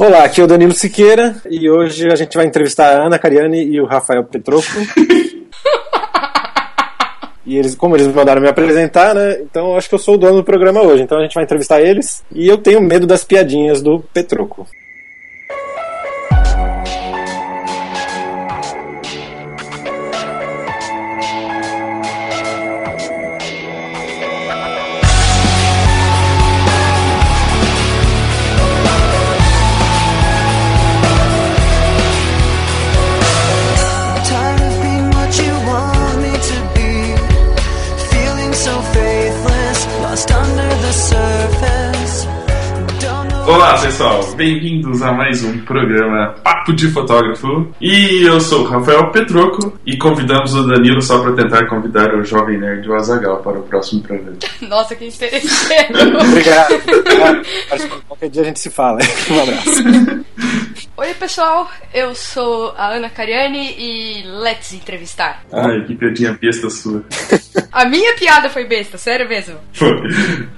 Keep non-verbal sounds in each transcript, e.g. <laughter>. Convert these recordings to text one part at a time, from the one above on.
Olá, aqui é o Danilo Siqueira e hoje a gente vai entrevistar a Ana Cariani e o Rafael Petroco. <laughs> e eles, como eles mandaram me apresentar, né? Então eu acho que eu sou o dono do programa hoje. Então a gente vai entrevistar eles e eu tenho medo das piadinhas do Petroco. Olá pessoal, bem-vindos a mais um programa Papo de Fotógrafo. E eu sou o Rafael Petroco e convidamos o Danilo só para tentar convidar o Jovem Nerd o Azagal para o próximo programa. <laughs> Nossa, que interesseiro. Obrigado. Acho que qualquer dia a gente se fala. Um abraço. <laughs> Oi, pessoal. Eu sou a Ana Cariani e let's entrevistar. Ai, que piadinha besta sua. <laughs> A minha piada foi besta, sério mesmo. Foi.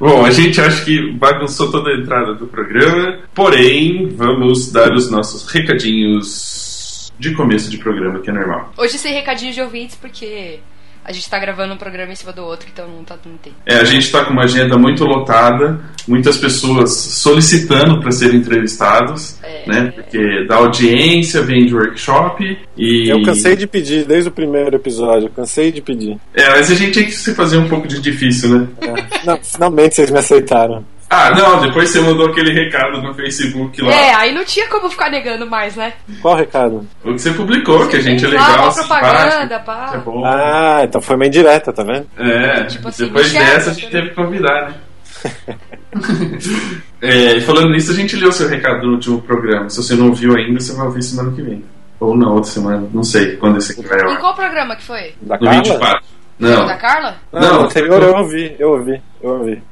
Bom, a gente acha que bagunçou toda a entrada do programa, porém, vamos dar os nossos recadinhos de começo de programa, que é normal. Hoje sem recadinho de ouvintes, porque a gente tá gravando um programa em cima do outro, então não tá não tem. É, a gente está com uma agenda muito lotada, muitas pessoas solicitando para serem entrevistados, É. né? Porque da audiência vem de workshop e. Eu cansei de pedir desde o primeiro episódio. Eu cansei de pedir. É, mas a gente tem que se fazer um pouco de difícil, né? É. Não, finalmente vocês me aceitaram. Ah, não, depois você mandou aquele recado no Facebook lá. É, aí não tinha como ficar negando mais, né? Qual o recado? O que você publicou, que a gente é lá, legal, uma propaganda, pá. é bom. Ah, então foi uma indireta, tá vendo? É, Tipo assim, depois dessa a gente né? teve que convidar, né? <laughs> é, e falando nisso, a gente leu seu recado no último programa. Se você não ouviu ainda, você vai ouvir semana que vem. Ou na outra semana, não sei quando esse aqui vai ao Em qual programa que foi? Da No Carla? 24. O Não, da Carla? Não, Não, eu ouvi, eu ouvi, eu ouvi.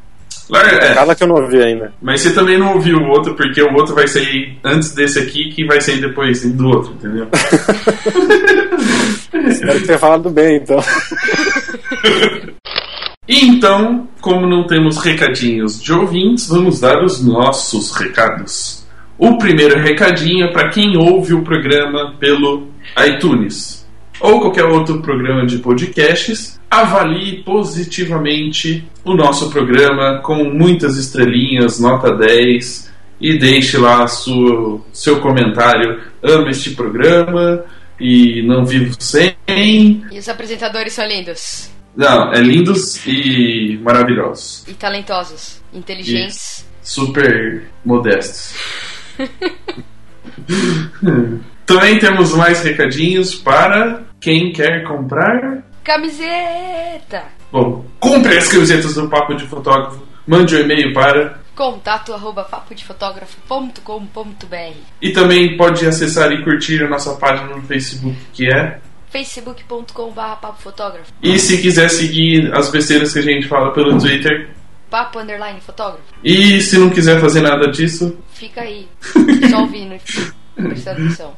É, Carla que eu não ouvi ainda. mas você também não ouviu o outro, porque o outro vai sair antes desse aqui, que vai sair depois do outro, entendeu? <laughs> Espero tenha falado bem, então. <laughs> Então, como não temos recadinhos de ouvintes, vamos dar os nossos recados. O primeiro recadinho é para quem ouve o programa pelo iTunes ou qualquer outro programa de podcasts, avalie positivamente o nosso programa com muitas estrelinhas, nota 10, e deixe lá sua, seu comentário. Amo este programa e não vivo sem. E os apresentadores são lindos. Não, é lindos e maravilhosos. E talentosos. Inteligentes. Super modestos. <laughs> Também temos mais recadinhos para quem quer comprar. Camiseta! Bom, compre as camisetas do Papo de Fotógrafo. Mande um e-mail para. Contato arroba E também pode acessar e curtir a nossa página no Facebook, que é. facebook.com.br papofotógrafo E se quiser seguir as besteiras que a gente fala pelo Twitter. papo underline fotógrafo E se não quiser fazer nada disso, fica aí <laughs> só ouvindo prestando atenção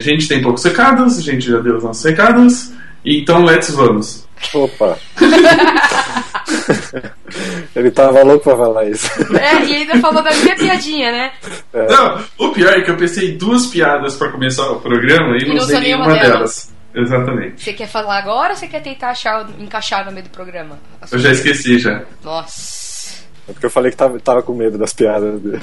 a gente tem poucos recados, a gente já deu os nossos recados. Então, let's vamos. Opa. <laughs> Ele tava louco pra falar isso. é, e ainda falou da minha piadinha né Não, o pior é que eu pensei duas piadas pra começar o programa e, E não usei nenhuma nenhuma delas. Exatamente. você quer falar agora ou você quer tentar achar, encaixar no meio do programa Eu já esqueci já. nossa É porque eu falei que tava, tava com medo das piadas dele.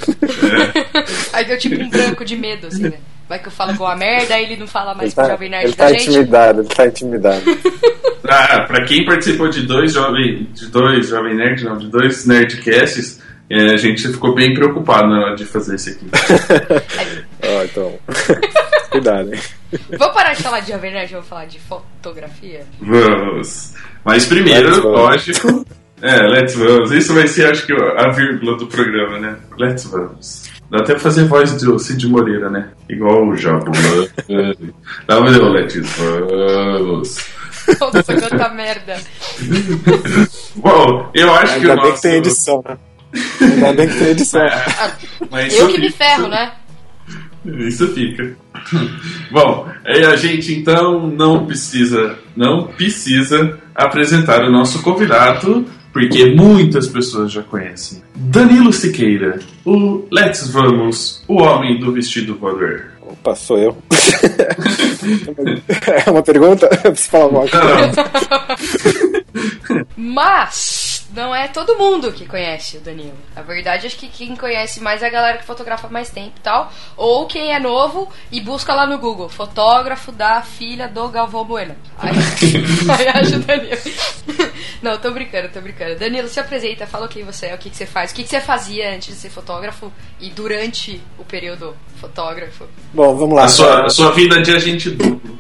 <laughs> aí deu tipo um branco de medo assim né vai que eu falo igual a merda aí ele não fala mais Ele pro tá, Jovem Nerd ele da tá gente intimidado, ele tá intimidado. <laughs> Ah, pra quem participou de dois jovem, de dois jovem nerd, não, de dois nerdcasts, é, a gente ficou bem preocupado na hora de fazer esse aqui. <laughs> Ó, então. <laughs> Cuidado, hein? vamos parar de falar de Jovem Nerd vamos falar de fotografia Vamos. Mas primeiro, lógico. É, let's vamos. Isso vai ser, acho que, a vírgula do programa, né? Let's vamos. Dá até pra fazer voz do Cid Moreira, né? Igual o Jabo. Dá pra fazer o let's vamos. nossa quanta merda Bom, eu acho que o Ainda bem nosso... que tem edição, né? Ainda bem que tem edição. Mas eu que me fica. ferro né Isso fica. Bom, aí a gente então não precisa, não precisa apresentar o nosso convidado, porque muitas pessoas já conhecem. Danilo Siqueira, o Let's Vamos, o homem do vestido voador. Opa, sou eu. <laughs> é uma pergunta? Eu preciso falar mal. <laughs> Mas não é todo mundo que conhece o Danilo. Na verdade, acho que quem conhece mais é a galera que fotografa mais tempo e tal. Ou quem é novo e busca lá no Google, fotógrafo da filha do Galvão Bueno. Aí, <laughs> aí acha o Danilo. Não, tô brincando, tô brincando. Danilo, se apresenta, fala quem você é, o que, que você faz, o que, que você fazia antes de ser fotógrafo e durante o período fotógrafo. Bom, vamos lá. A sua, a sua vida de agente duplo.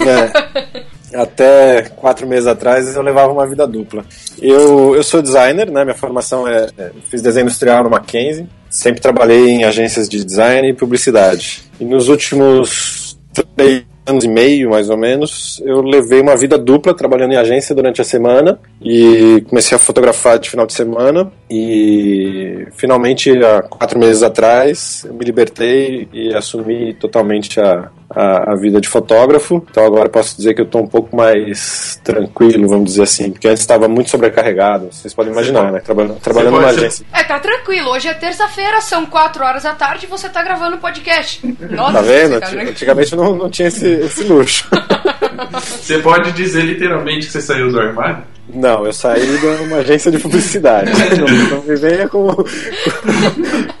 É. <laughs> Até quatro meses atrás eu levava uma vida dupla. Eu, eu sou designer, né? Minha formação é, é. Fiz desenho industrial no Mackenzie. Sempre trabalhei em agências de design e publicidade. E nos últimos três anos e meio, mais ou menos, eu levei uma vida dupla trabalhando em agência durante a semana e comecei a fotografar de final de semana e finalmente há quatro meses atrás eu me libertei e assumi totalmente a, a, a vida de fotógrafo. Então agora posso dizer que eu estou um pouco mais tranquilo, vamos dizer assim, porque antes estava muito sobrecarregado. Vocês podem imaginar, né? Trabalhando, trabalhando numa agência. É, tá tranquilo. Hoje é terça-feira, são 4 horas da tarde e você tá gravando podcast. Nossa, Tá vendo? tá. Antigamente não, não tinha esse, esse luxo. <laughs> Você pode dizer literalmente que você saiu do armário? Não, eu saí de uma agência de publicidade. <laughs> Não, não me venha com, com,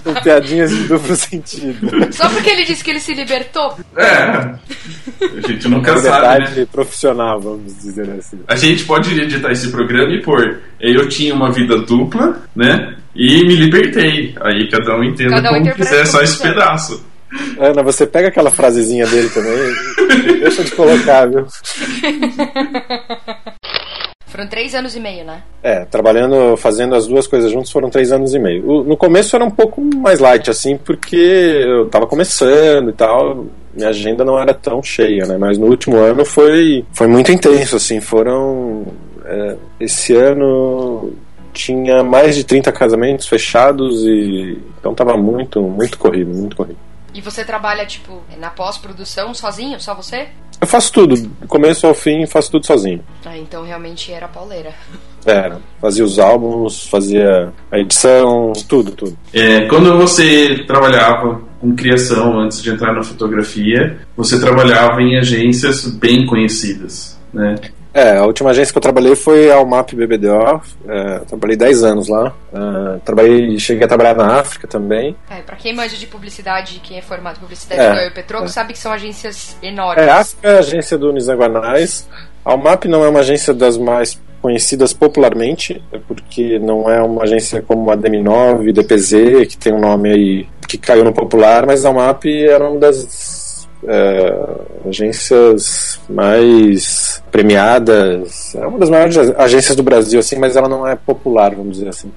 com piadinhas de duplo sentido. Só porque ele disse que ele se libertou? É. A gente nunca sabe, Liberdade né? profissional, vamos dizer assim. A gente pode editar esse programa e pôr. Eu tinha uma vida dupla, né? E me libertei. Aí cada um entenda Cada um como quiser, só esse pedaço. Ana, você pega aquela frasezinha dele também e deixa de colocar, viu? <laughs> Foram três anos e meio, né? É, trabalhando, fazendo as duas coisas juntos foram três anos e meio. O- no começo era um pouco mais light, assim, porque eu tava começando e tal, minha agenda não era tão cheia, né? Mas no último ano foi, foi muito intenso, assim, foram. é, esse ano tinha mais de 30 casamentos fechados e. Então tava muito, muito corrido, muito corrido. E você trabalha, tipo, na pós-produção sozinho? Só você? Eu faço tudo, do começo ao fim, faço tudo sozinho. Ah, então realmente era pauleira. Era, fazia os álbuns, fazia a edição, tudo, tudo. É, quando você trabalhava com criação antes de entrar na fotografia, você trabalhava em agências bem conhecidas, né? É, a última agência que eu trabalhei foi a Almap BBDO. É, trabalhei 10 anos lá. É, trabalhei, cheguei a trabalhar na África também. É, pra quem manja de publicidade, quem é formado em publicidade É, eu e o Petroco, é. sabe que são agências enormes. É, a África é a agência do Nizanguanais. A Almap não é uma agência das mais conhecidas popularmente, é porque não é uma agência como a DM9, DPZ, que tem um nome aí que caiu no popular, mas a Almap era uma das é, agências mais premiadas, é uma das maiores agências do Brasil, assim, mas ela não é popular, vamos dizer assim.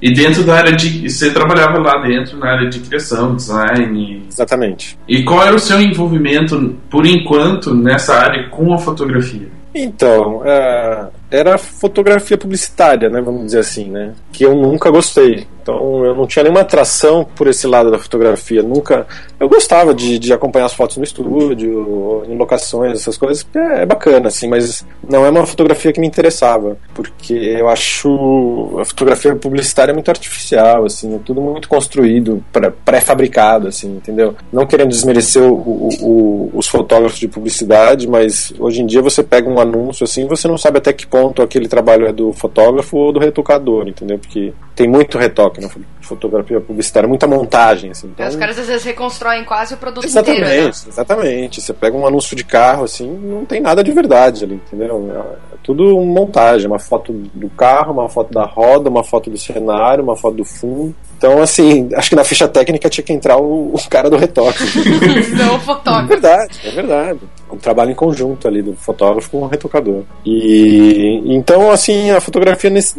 E dentro da área de. Você trabalhava lá dentro na área de criação, design. Exatamente. E qual era o seu envolvimento, por enquanto, nessa área com a fotografia? Então, é, era fotografia publicitária, né, vamos dizer assim, né, que eu nunca gostei. Então, eu não tinha nenhuma atração por esse lado da fotografia. Nunca. Eu gostava de, de acompanhar as fotos no estúdio, em locações, essas coisas, é, é bacana, assim, mas não é uma fotografia que me interessava, porque eu acho a fotografia publicitária muito artificial, assim, é tudo muito construído, pré- pré-fabricado, assim, entendeu? Não querendo desmerecer o- o- o- os fotógrafos de publicidade, mas hoje em dia você pega um anúncio assim, você não sabe até que ponto aquele trabalho é do fotógrafo ou do retocador, entendeu? Porque tem muito retoque na fo- fotografia publicitária, muita montagem, assim. Então, Os caras às vezes reconstroem quase o produto inteiro, né? Exatamente, exatamente. Você pega um anúncio de carro, assim, não tem nada de verdade ali, entendeu? É tudo montagem, uma foto do carro, uma foto da roda, uma foto do cenário, uma foto do fundo. Então, assim, acho que na ficha técnica tinha que entrar o, o cara do retoque. <laughs> Não o É fotógrafo. verdade, é verdade. Um trabalho em conjunto ali do fotógrafo com o retocador. E então, assim, a fotografia nesse-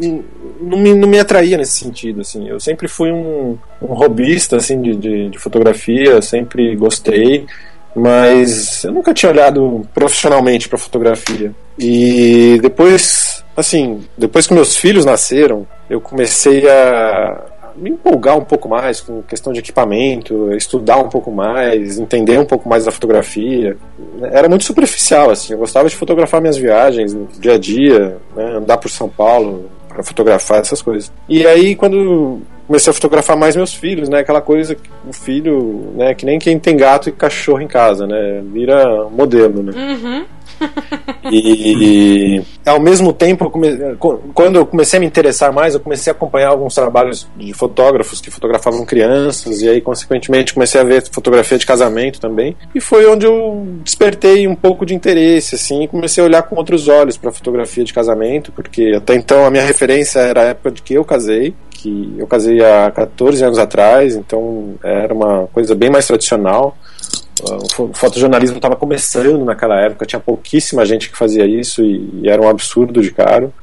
não, me, não me atraía nesse sentido. Assim. Eu sempre fui um, um hobbyista assim, de, de, de fotografia, sempre gostei, mas eu nunca tinha olhado profissionalmente para fotografia. E depois, assim, depois que meus filhos nasceram, eu comecei a me empolgar um pouco mais com questão de equipamento, estudar um pouco mais, entender um pouco mais da fotografia. Era muito superficial, assim. Eu gostava de fotografar minhas viagens dia a dia, né, andar por São Paulo, pra fotografar essas coisas. E aí, quando comecei a fotografar mais meus filhos, né? Aquela coisa, que o filho, né? Que nem quem tem gato e cachorro em casa, né? Vira modelo, né? Uhum. E, ao mesmo tempo, quando eu comecei a me interessar mais, eu comecei a acompanhar alguns trabalhos de fotógrafos que fotografavam crianças, e aí, consequentemente, comecei a ver fotografia de casamento também. E foi onde eu despertei um pouco de interesse, assim, comecei a olhar com outros olhos para fotografia de casamento, porque até então a minha referência era a época de que eu casei. Que eu casei há 14 anos atrás, então era uma coisa bem mais tradicional. O fo- fotojornalismo estava começando naquela época, tinha pouquíssima gente que fazia isso e, e era um absurdo de caro.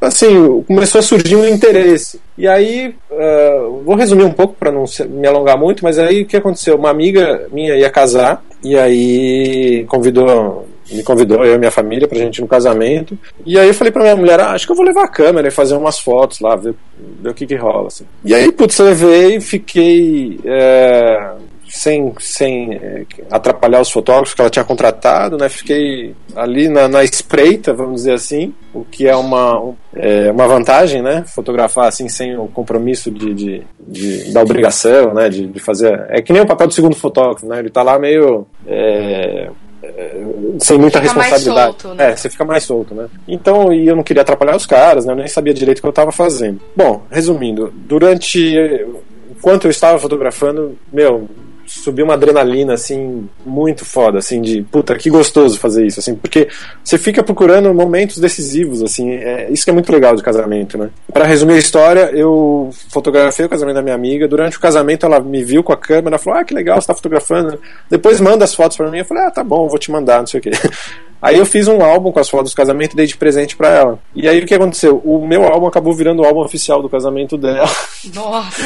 Assim, começou a surgir um interesse. E aí, ah, vou resumir um pouco para não me alongar muito, mas aí o que aconteceu? Uma amiga minha ia casar e aí convidou me convidou eu e minha família pra gente ir no casamento. E aí eu falei pra minha mulher, ah, acho que eu vou levar a câmera e fazer umas fotos lá, ver, ver o que que rola. Assim. E aí, putz, eu levei, fiquei é, sem, sem é, atrapalhar os fotógrafos que ela tinha contratado, né? Fiquei ali na, na espreita, vamos dizer assim, o que é uma, um- é, uma vantagem, né? Fotografar assim sem o compromisso de, de, de- da obrigação, né? De, de fazer. É que nem o papel do segundo fotógrafo, né? Ele tá lá meio. é, sem muita Fica mais responsabilidade. solto, né? É, você fica mais solto, né? Então, e eu não queria atrapalhar os caras, né? Eu nem sabia direito o que eu estava fazendo. Bom, resumindo, durante. Enquanto eu estava fotografando, meu, subiu uma adrenalina, assim, muito foda, assim, de puta, que gostoso fazer isso, assim, porque você fica procurando momentos decisivos, assim, é, isso que é muito legal de casamento, né? Para resumir a história, eu fotografei o casamento da minha amiga, durante o casamento ela me viu com a câmera, falou, ah, que legal, você tá fotografando, depois manda as fotos para mim, eu falei, ah, tá bom, vou te mandar, não sei o quê. Aí eu fiz um álbum com as fotos do casamento e dei de presente pra ela. E aí o que aconteceu? O meu álbum acabou virando o álbum oficial do casamento dela. Nossa.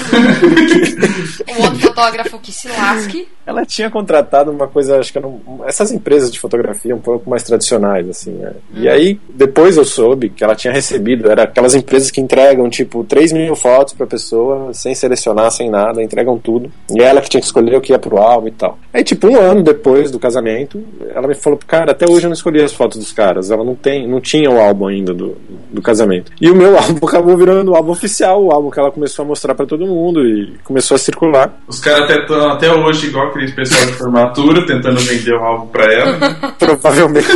o <laughs> outro fotógrafo que se lasque. Ela tinha contratado uma coisa, acho que era um- essas empresas de fotografia um pouco mais tradicionais, assim, né? E aí, depois eu soube que ela tinha recebido, era aquelas empresas que entregam, tipo, 3 mil fotos pra pessoa, sem selecionar, sem nada, entregam tudo. E é ela que tinha que escolher o que ia pro álbum e tal. Aí, tipo, um ano depois do casamento, ela me falou, cara, até hoje eu não escolhi as fotos dos caras. Ela não tem, não tinha o álbum ainda do, do casamento. E o meu <laughs> álbum acabou virando o álbum oficial, o álbum que ela começou a mostrar pra todo mundo e começou a circular. Os caras até estão até hoje, igual aquele pessoal de formatura, tentando vender um álbum pra ela. <laughs> Provavelmente.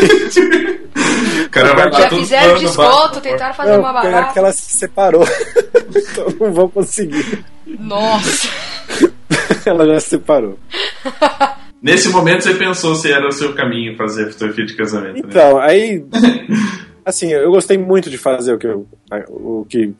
O cara vai Já fizeram pano, desconto, bate- tentaram fazer Não, uma barata. que ela se separou. <laughs> então não vou conseguir. Nossa. Ela já se separou. Nesse momento você pensou se era o seu caminho fazer fotografia de casamento, né? Então, aí. <laughs> Assim, eu gostei muito de fazer o que eu. O que,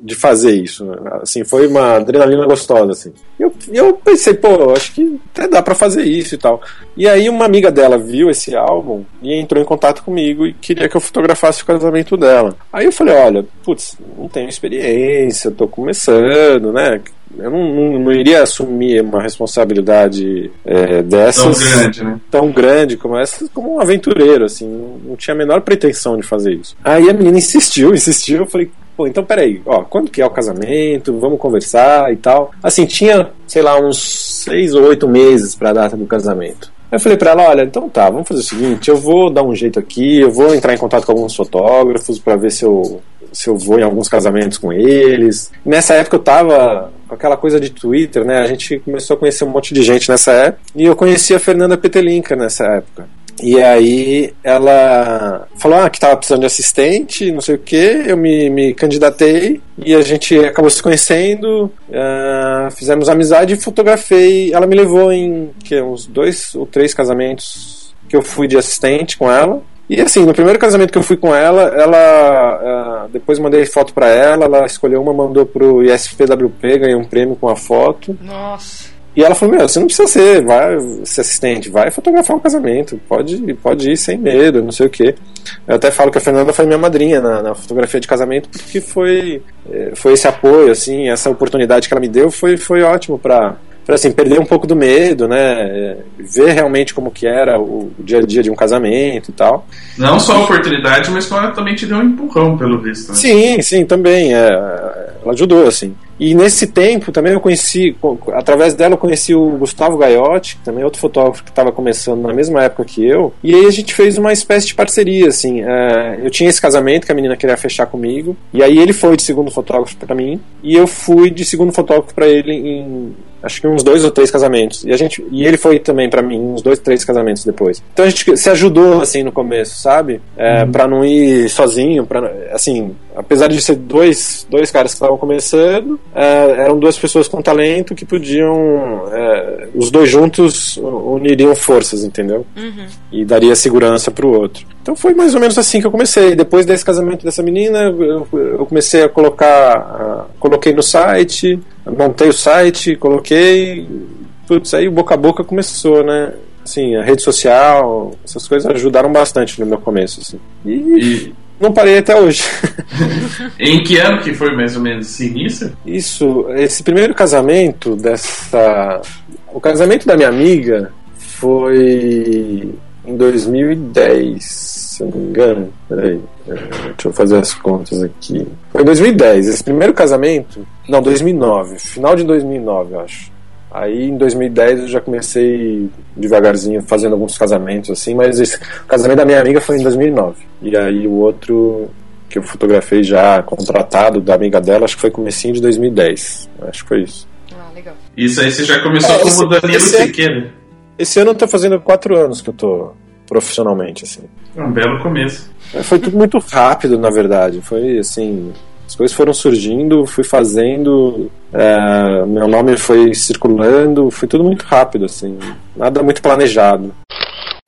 de fazer isso. né? Assim, foi uma adrenalina gostosa, assim. Eu, eu pensei, pô, acho que até dá pra fazer isso e tal. E aí uma amiga dela viu esse álbum e entrou em contato comigo e queria que eu fotografasse o casamento dela. Aí eu falei, olha, putz, não tenho experiência, tô começando, né? Eu não, não, não iria assumir uma responsabilidade é, Tão dessas grande, né? tão grande como essa, como um aventureiro, assim, não, não tinha a menor pretensão de fazer isso. Aí a menina insistiu, <laughs> insistiu, eu falei, pô, então peraí, ó, quando que é o casamento? Vamos conversar e tal. Assim, tinha, sei lá, uns seis ou oito meses pra data do casamento. Aí eu falei pra ela, olha, então tá, vamos fazer o seguinte, eu vou dar um jeito aqui, eu vou entrar em contato com alguns fotógrafos pra ver se eu se eu vou em alguns casamentos com eles. Nessa época eu tava com aquela coisa de Twitter, né? A gente começou a conhecer um monte de gente nessa época. E eu conheci a Fernanda Petelinka nessa época. E aí ela falou ah, que tava precisando de assistente, não sei o que, eu me, me candidatei e a gente acabou se conhecendo, ah, fizemos amizade e fotografei. Ela me levou em que, uns dois ou três casamentos que eu fui de assistente com ela. E assim, no primeiro casamento que eu fui com ela, ela ah, depois mandei foto pra ela, ela escolheu uma, mandou pro ISPWP, ganhou um prêmio com a foto. Nossa. E ela falou: Meu, você não precisa ser, vai ser assistente, vai fotografar o casamento, pode, pode ir sem medo, não sei o quê. Eu até falo que a Fernanda foi minha madrinha na, na fotografia de casamento, porque foi, eh, foi esse apoio, assim, essa oportunidade que ela me deu foi, foi ótimo pra, para assim perder um pouco do medo, né? Ver realmente como que era o dia a dia de um casamento e tal. Não só a oportunidade, mas ela também te deu um empurrão, pelo visto. Né? Sim, sim, também. É, ela ajudou, assim. E nesse tempo também eu conheci, através dela eu conheci o Gustavo Gaiotti, que também é outro fotógrafo que estava começando na mesma época que eu. E aí a gente fez uma espécie de parceria, assim. É, eu tinha esse casamento que a menina queria fechar comigo, e aí ele foi de segundo fotógrafo para mim, e eu fui de segundo fotógrafo para ele em acho que uns dois ou três casamentos. E a gente e ele foi também para mim uns dois, três casamentos depois. Então a gente se ajudou assim no começo, sabe? É, uhum. para não ir sozinho, para assim, apesar de ser dois, dois caras que estavam começando, é, eram duas pessoas com talento que podiam é, os dois juntos uniriam forças, entendeu? Uhum. E daria segurança para o outro. Então foi mais ou menos assim que eu comecei. Depois desse casamento dessa menina, eu, eu comecei a colocar, uh, coloquei no site, montei o site, coloquei, putz, aí o boca a boca começou, né? Assim, a rede social, essas coisas ajudaram bastante no meu começo, assim. E, e... não parei até hoje. <laughs> em que ano que foi mais ou menos esse início? Isso, esse primeiro casamento dessa... O casamento da minha amiga foi em 2010, se eu não me engano. Peraí, é, deixa eu fazer as contas aqui. Foi em 2010, esse primeiro casamento. Não, 2009, final de 2009, eu acho. Aí em 2010 eu já comecei devagarzinho fazendo alguns casamentos assim, mas esse, o casamento da minha amiga foi em 2009. E aí o outro que eu fotografei já contratado da amiga dela, acho que foi comecinho de 2010. Acho que foi isso. Ah, legal. Isso aí você já começou é, como esse, Danilo esse Siqueira. Esse ano eu tô fazendo quatro anos que eu tô profissionalmente, assim. É um belo começo. É, foi tudo muito rápido, na verdade. Foi assim. As coisas foram surgindo, fui fazendo, é, meu nome foi circulando, foi tudo muito rápido, assim. Nada muito planejado.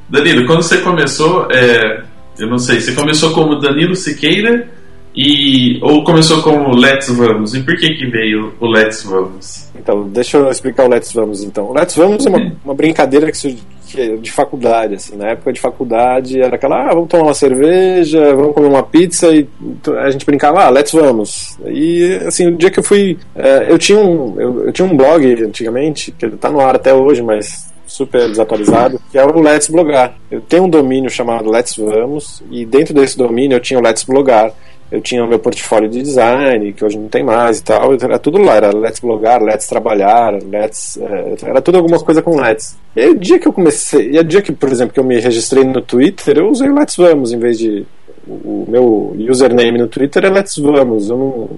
Danilo, quando você começou, é, eu não sei, você começou como Danilo Siqueira e ou começou como Let's Vamos? E por que que veio o Let's Vamos? Então, deixa eu explicar o Let's Vamos então. O Let's Vamos é uma, uma brincadeira que, que de faculdade, assim, na época de faculdade era aquela, ah, vamos tomar uma cerveja, vamos comer uma pizza e a gente brincava, ah, Let's Vamos. E assim, o dia que eu fui, é, eu tinha um eu, eu, tinha um blog antigamente, que tá no ar até hoje, mas super desatualizado, que é o Let's Blogar. Eu tenho um domínio chamado Let's Vamos e dentro desse domínio eu tinha o Let's Blogar eu tinha o meu portfólio de design, que hoje não tem mais e tal, era tudo lá, era Let's Blogar, Let's Trabalhar, Let's, é, era tudo alguma coisa com Let's. E o dia que eu comecei, e o dia que, por exemplo, que eu me registrei no Twitter, eu usei o Let's Vamos em vez de o meu username no Twitter é Let's Vamos. Eu não,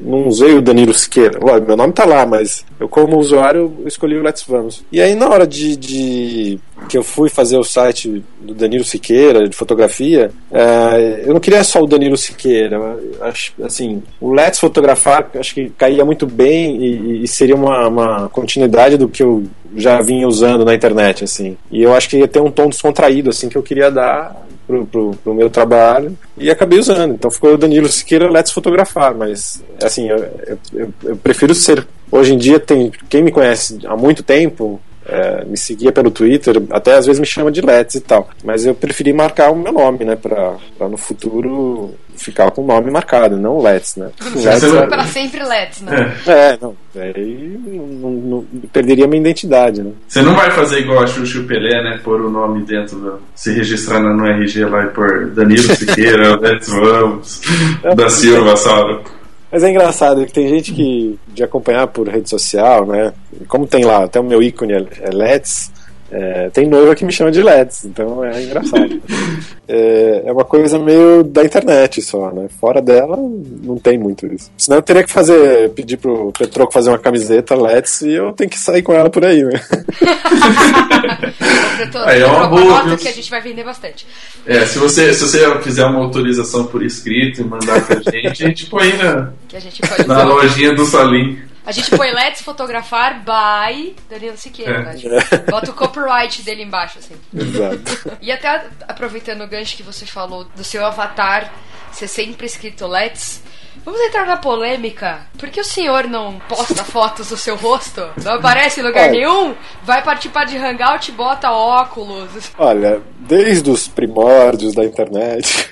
não usei o Danilo Siqueira. meu nome tá lá, mas eu, como usuário, escolhi o Let's Vamos. E aí, na hora de, de que eu fui fazer o site do Danilo Siqueira, de fotografia, é, eu não queria só o Danilo Siqueira. Acho, assim, o Let's Fotografar acho que caía muito bem e, e seria uma, uma continuidade do que eu já vinha usando na internet, assim. E eu acho que ia ter um tom descontraído, assim, que eu queria dar pro, pro, pro, meu trabalho e acabei usando. Então ficou Danilo Siqueira Let's Fotografar, mas assim, eu, eu, eu, prefiro ser. Hoje em dia tem quem me conhece há muito tempo. É, me seguia pelo Twitter, até às vezes me chama de Let's e tal. Mas eu preferi marcar o meu nome, né? Pra, pra no futuro ficar com o nome marcado, não Let's, né? Let's é... para sempre Let's, né? É, não. Aí não, não, perderia minha identidade, né? Você não vai fazer igual a Xuxa Pelé, né? Pôr o nome dentro do. Se registrar no RG lá e pôr Danilo <laughs> Siqueira, Let's Vamos, é, da Silva, Saulo. Mas é engraçado que tem gente que de acompanhar por rede social, né? Como tem lá, até o meu ícone é, é Let's, é, tem noiva que me chama de LEDs, então é engraçado. é, é, uma coisa meio da internet só, né? Fora dela, não tem muito isso. Senão eu teria que fazer, pedir pro Petroco fazer uma camiseta LEDs e eu tenho que sair com ela por aí, né? <laughs> aí é uma boa. que a gente vai vender bastante. É, se você, se você fizer uma autorização por escrito e mandar pra gente, a gente põe na, na lojinha do Salim. A gente põe Let's Fotografar by Danilo Siqueira, né? Tipo, bota o copyright dele embaixo, assim. Exato. E até aproveitando o gancho que você falou do seu avatar ser sempre escrito Let's, Vamos entrar na polêmica. Por que o senhor não posta <laughs> fotos do seu rosto? Não aparece em lugar Olha, nenhum? Vai participar de hangout e bota óculos. Olha, desde os primórdios da internet,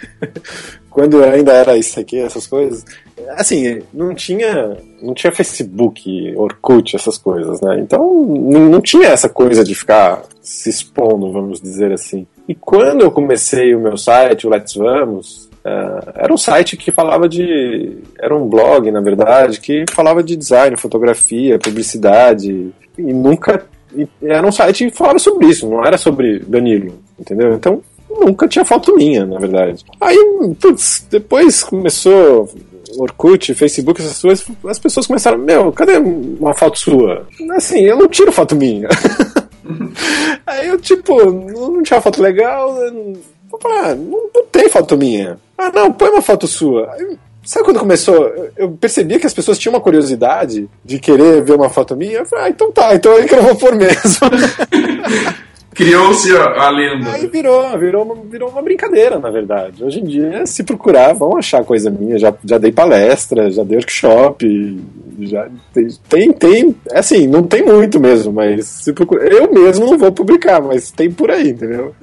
quando ainda era isso aqui, essas coisas, assim, não tinha, não tinha Facebook, Orkut, essas coisas, né? Então não, tinha essa coisa de ficar se expondo, vamos dizer assim. E quando eu comecei o meu site, o Let's Vamos, uh, era um site que falava de. Era um blog, na verdade, que falava de design, fotografia, publicidade, e nunca. e era um site que falava sobre isso, não era sobre Danilo, entendeu? Então nunca tinha foto minha, na verdade. Aí, putz, depois começou Orkut, Facebook, essas coisas, as pessoas começaram, meu, cadê uma foto sua? Assim, eu não tiro foto minha. <laughs> Aí eu, tipo, não tinha foto legal, ah, não, não tem foto minha. Ah, não, põe uma foto sua. Sabe quando começou? Eu percebia que as pessoas tinham uma curiosidade de querer ver uma foto minha. Eu falei, ah, então tá, então é que eu vou pôr mesmo. <laughs> Criou-se a, a lenda. Aí virou, virou, uma, virou uma brincadeira, na verdade. Hoje em dia, se procurar, vão achar coisa minha. Já, já dei palestra, já dei workshop, já tem, tem, assim, não tem muito mesmo, mas se procurar, eu mesmo não vou publicar, mas tem por aí, entendeu?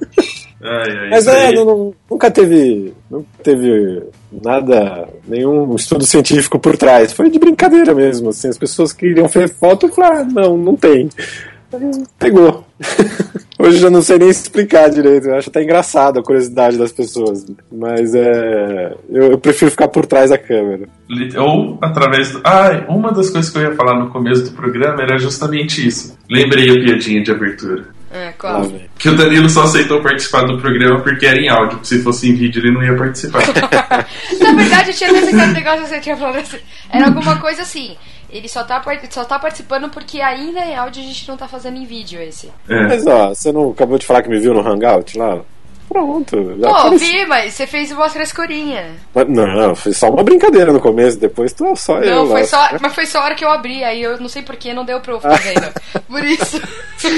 Ai, ai, Mas é, não- não- nunca teve, nunca teve nada, nenhum estudo científico por trás. Foi de brincadeira mesmo. Assim, as pessoas queriam ver foto falaram, ah, não, não tem. Pegou. <laughs> Hoje eu já não sei nem explicar direito. Eu acho até engraçado a curiosidade das pessoas. Mas é. Eu, eu prefiro ficar por trás da câmera. Ou através do. Ah, uma das coisas que eu ia falar no começo do programa era justamente isso. Lembrei a piadinha de abertura. É, qual? vem. Que o Danilo só aceitou participar do programa porque era em áudio. Se fosse em vídeo, ele não ia participar. <laughs> Na verdade, eu tinha até aquele negócio que você tinha falado assim. Era alguma coisa assim. Ele só tá, só tá participando porque ainda em áudio a gente não tá fazendo em vídeo esse. É. Mas ó, você não acabou de falar que me viu no Hangout lá? Pronto. Já Pô, apareci. vi, mas você fez uma frescurinha. Mas Não, foi só uma brincadeira no começo, depois tu só eu. Não, foi lá. só, mas foi só a hora que eu abri, aí eu não sei porquê, não deu pra eu <laughs> ficar vendo. Por isso.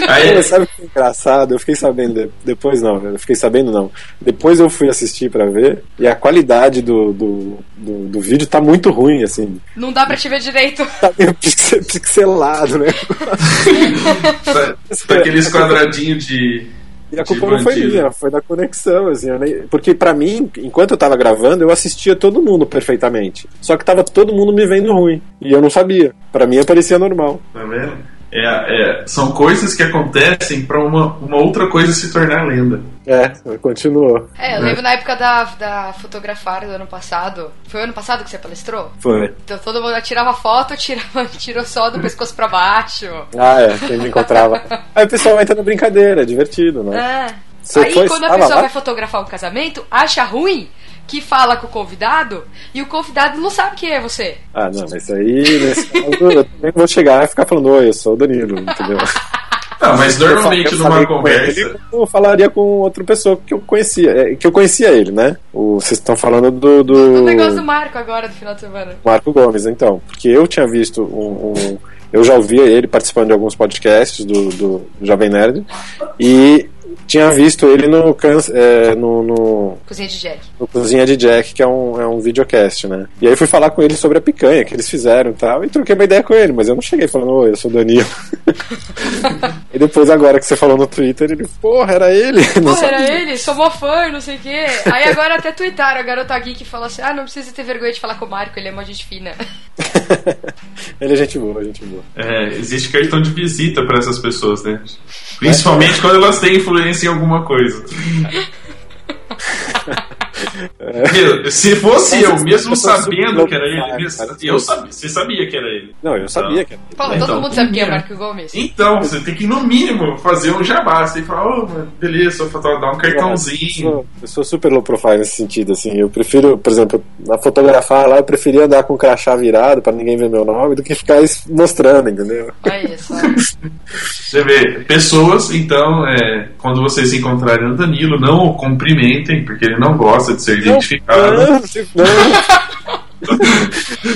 Aí, Mas sabe o que é engraçado? Eu fiquei sabendo de- depois não, eu fiquei sabendo não. Depois eu fui assistir pra ver e a qualidade do, do, do, do vídeo tá muito ruim, assim. Não dá pra te ver direito. Tá meio pixel- pixelado, né? tá, tá aqueles quadradinhos de. E a culpa não foi minha, foi da conexão, assim. eu nem- Porque pra mim, enquanto eu tava gravando, eu assistia todo mundo perfeitamente. Só que tava todo mundo me vendo ruim. E eu não sabia. Pra mim aparecia normal. Tá vendo? É, é, são coisas que acontecem pra uma, uma outra coisa se tornar lenda. É, continuou. É, eu lembro na época da, da fotografar do ano passado. Foi o ano passado que você palestrou? Foi. Então todo mundo tirava foto, tirava, <laughs> tirou só do pescoço pra baixo. Ah, é, quem me encontrava. Aí o pessoal entra na brincadeira, é divertido, né? É. Você Aí foi- quando a tava pessoa lá? vai fotografar o casamento, acha ruim que fala com o convidado e o convidado não sabe quem é você. Ah, não, mas aí, nesse caso, eu também vou chegar e ficar falando, oi, eu sou o Danilo, entendeu? Não, mas normalmente Eu numa conversa. ele, eu falaria com outra pessoa que eu conhecia, é, que eu conhecia ele, né? O, vocês estão falando do, do O negócio do Marco agora do final de semana. Marco Gomes, então, porque eu tinha visto um, um- eu já ouvia ele participando de alguns podcasts do, do Jovem Nerd e tinha visto ele no, é, no, no, Cozinha de Jack. no Cozinha de Jack, que é um, é um videocast, né? E aí fui falar com ele sobre a picanha que eles fizeram e tal, e troquei uma ideia com ele, mas eu não cheguei falando, oi, eu sou o Danilo. <laughs> e depois, agora que você falou no Twitter, ele, porra, era ele? <laughs> Não Porra, era ele, sou mó fã, não sei o quê. Aí agora até tuitaram, a garota geek falou assim: ah, não precisa ter vergonha de falar com o Marco, ele é uma gente fina. <laughs> ele é gente boa, gente boa. É, existe cartão de visita pra essas pessoas, né? Principalmente quando elas têm influência em alguma coisa. <laughs> Se fosse eu, mesmo sabendo que era ele, mesmo- eu sabia, você sabia que era ele. Não, eu sabia que era ele. Então, todo mundo sabe quem é Marco Gomes. Então, você tem que, no mínimo, fazer um jabá. Você tem que falar, ô, mano, beleza, só dar um Eu cartãozinho. sou, eu sou super low profile nesse sentido, assim. Eu prefiro, por exemplo, na fotografar lá, eu preferia andar com o crachá virado pra ninguém ver meu nome do que ficar mostrando, entendeu? Aí, só. <laughs> Você vê, pessoas, então, é, quando vocês se encontrarem no Danilo, não o cumprimentem, porque ele não gosta de ser identificado. <laughs> Não, não,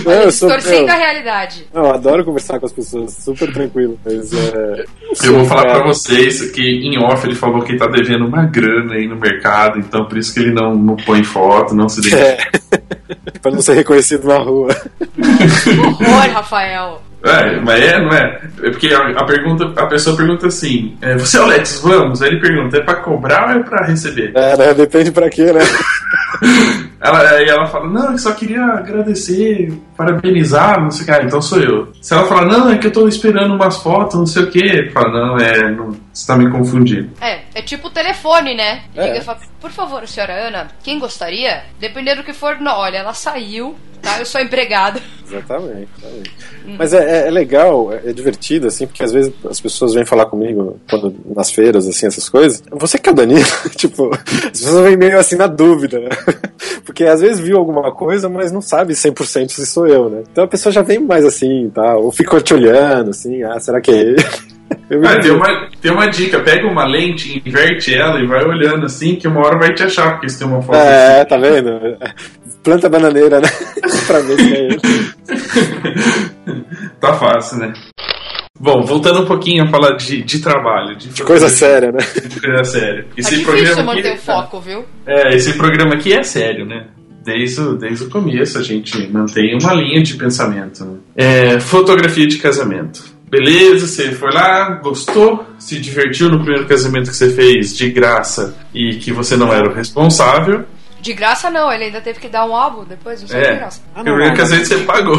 não, eu sou. Distorcendo meu, a realidade. eu adoro conversar com as pessoas, super tranquilo. Mas é. Eu vou falar pra vocês que em off ele falou que tá devendo uma grana aí no mercado, então por isso que ele não, não põe foto, não se identifica. É, <laughs> pra não ser reconhecido na rua. Horror, Rafael. É, mas é, não é? É porque a, a pergunta, a pessoa pergunta assim: é, Você é o Lex, vamos? Aí ele pergunta: é pra cobrar ou é pra receber? É, né? Depende pra quê, né? <laughs> ela, aí ela fala, não, eu só queria agradecer, parabenizar, não sei o que, ah, então sou eu. Se ela fala, não, é que eu tô esperando umas fotos, não sei o que, fala, não, é, não, você tá me confundindo. É, é tipo o telefone, né? É. Liga e fala, por favor, senhora Ana, quem gostaria? Dependendo do que for, não, olha, ela saiu, tá? Eu sou empregada. <laughs> Exatamente. exatamente. Mas é, é- é legal, é, é divertido, assim, porque às vezes as pessoas vêm falar comigo quando, nas feiras, assim, essas coisas. Você que é o Danilo? <laughs> tipo, as pessoas vêm meio assim na dúvida, né? <laughs> Porque às vezes viu alguma coisa, mas não sabe 100% se sou eu, né? Então a pessoa já vem mais assim, tá? Ou ficou te olhando, assim, ah, será que é ele? <laughs> Ah, tem, uma, tem uma dica, pega uma lente, inverte ela e vai olhando assim, que uma hora vai te achar, porque se tem uma foto É, tá vendo? <laughs> Planta bananeira, né? <laughs> pra ver se é ele. assim, tá fácil, né? Bom, voltando um pouquinho a falar de, de trabalho, de, De coisa séria, né? De coisa séria. Tá Esse difícil programa manter aqui, o foco, viu? É, esse programa aqui é sério, né? Desde o, desde o começo a gente mantém uma linha de pensamento. né? É, fotografia de casamento. Beleza, você foi lá, gostou, se divertiu no primeiro casamento que você fez de graça e que você não era o responsável. De graça não, ele ainda teve que dar um álbum depois, não sei de É, graça. Ah, o não, primeiro não, casamento você pagou.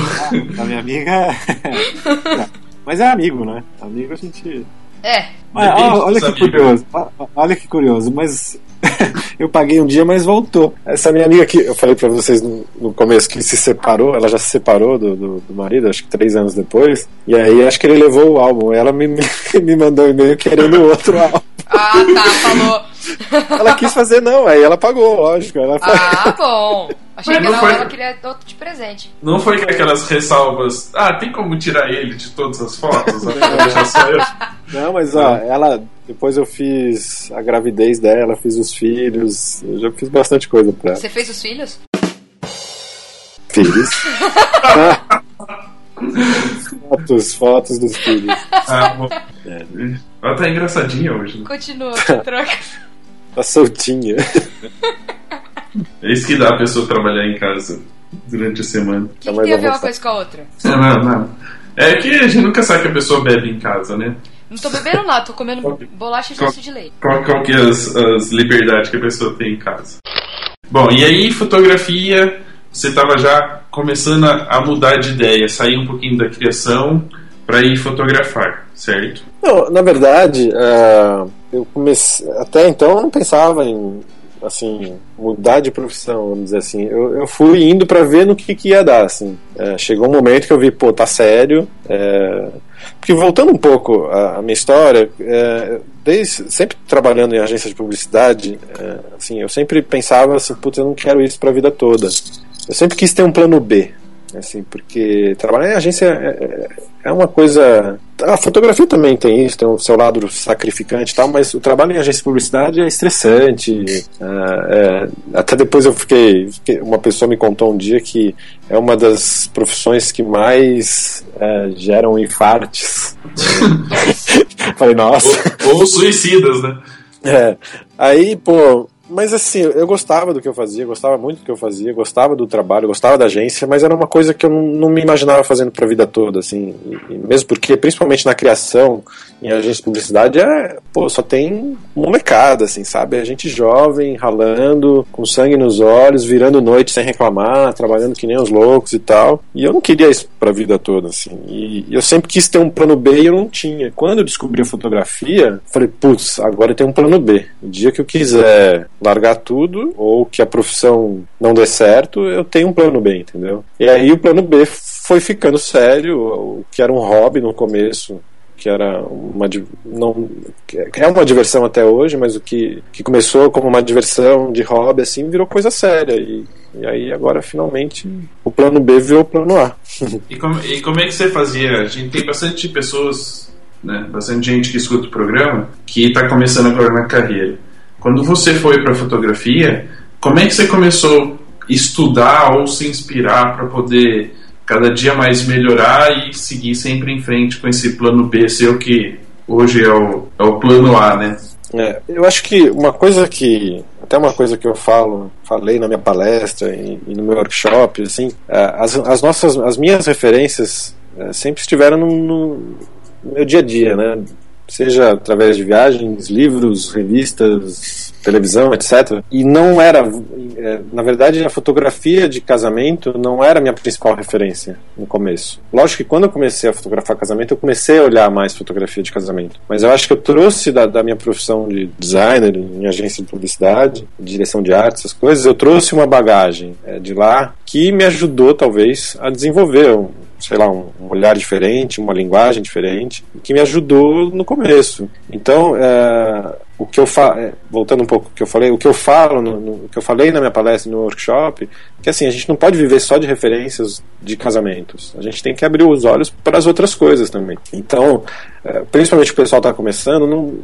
A minha amiga. é- <laughs> Mas é amigo, né? Amigo a gente. É, Mas, olha dos que curioso. Olha que curioso, mas <laughs> eu paguei um dia, mas voltou. Essa minha amiga que eu falei pra vocês no, no começo que se separou, ela já se separou do, do, do marido, acho que três anos depois. E aí acho que ele levou o álbum. Ela me, me, <laughs> me mandou um e-mail querendo outro álbum. ah tá, falou. <laughs> Ela quis fazer, não, aí ela pagou, lógico. Ela Ah, <laughs> bom. Achei Mas que não não, foi- ela queria outro de presente. Não foi com aquelas ressalvas. Ah, tem como tirar ele de todas as fotos? <laughs> Não, mas ó, ela. Depois eu fiz a gravidez dela, fiz os filhos, eu já fiz bastante coisa pra ela. Você fez os filhos? Filhos. fotos, fotos dos filhos. Ah, bom. É. Ela tá engraçadinha hoje. Né? Continua, troca. Tá soltinha. É isso que dá a pessoa trabalhar em casa durante a semana. O que, Tá que tem a ver uma coisa com a outra? É, não, não. É que a gente nunca sabe que a pessoa bebe em casa, né? Não tô bebendo nada, tô comendo bolacha de doce de leite. Qual, qual que é as, as liberdades que a pessoa tem em casa. Bom, e aí fotografia, você estava já começando a, a mudar de ideia, sair um pouquinho da criação para ir fotografar, certo? Não, na verdade, ah, eu comecei. Até então eu não pensava em assim mudar de profissão, vamos dizer assim. Eu, eu fui indo pra ver no que, que ia dar, assim. É, chegou um momento que eu vi, pô, tá sério. é, porque voltando um pouco à, minha história, é, desde, sempre trabalhando em agência de publicidade, é, assim, eu sempre pensava assim, putz, eu não quero isso pra vida toda. Eu sempre quis ter um plano B, assim, porque trabalhar em agência é, é- é uma coisa. A fotografia também tem isso, tem o seu lado sacrificante e tal, mas o trabalho em agência de publicidade é estressante. ah, é, até depois eu fiquei, fiquei- Uma pessoa me contou um dia que é uma das profissões que mais é, geram infartes. <laughs> Falei, nossa. Ou, ou suicidas, né? É. Aí, pô, mas assim, eu gostava do que eu fazia, gostava muito do que eu fazia, gostava do trabalho, gostava da agência, mas era uma coisa que eu não, me imaginava fazendo pra vida toda, assim. E, e mesmo porque, principalmente na criação, em agência de publicidade, é, pô, só tem molecada, assim, sabe? A gente jovem, ralando, com sangue nos olhos, virando noite sem reclamar, trabalhando que nem os loucos e tal. E eu não queria isso pra vida toda, assim. E, e eu sempre quis ter um plano B e eu não tinha. Quando eu descobri a fotografia, falei, putz, agora eu tenho um plano B. O dia que eu quiser largar tudo, ou que a profissão não dê certo, eu tenho um plano B, entendeu? E aí o plano B foi ficando sério, o que era um hobby no começo, que era uma não é uma diversão até hoje, mas o que, que começou como uma diversão de hobby assim virou coisa séria e, e aí agora finalmente o plano B virou o plano A. E como, e como é que você fazia? A gente tem bastante pessoas, né, bastante gente que escuta o programa que está começando agora na carreira. Quando você foi para fotografia, como é que você começou a estudar ou se inspirar para poder cada dia mais melhorar e seguir sempre em frente com esse plano B seu que hoje é o, é o plano A, né? É, eu acho que uma coisa que até uma coisa que eu falo falei na minha palestra e, e no meu workshop assim é, as, as nossas as minhas referências é, sempre estiveram no, no- no meu dia a dia né seja através de viagens livros revistas televisão, etc. E não era, é, na verdade, a fotografia de casamento não era a minha principal referência no começo. Lógico que quando eu comecei a fotografar casamento, eu comecei a olhar mais fotografia de casamento. Mas eu acho que eu trouxe da, da minha profissão de designer em agência de publicidade, direção de arte, essas coisas, eu trouxe uma bagagem é, de lá que me ajudou, talvez, a desenvolver um, sei lá, um olhar diferente, uma linguagem diferente, que me ajudou no começo. Então, é, o que eu falo, é, voltando um pouco ao que eu falei, o que eu falo, no, no, o que eu falei na minha palestra no workshop, que assim, a gente não pode viver só de referências de casamentos. A gente tem que abrir os olhos para as outras coisas também. Então, é, principalmente o pessoal está começando, não,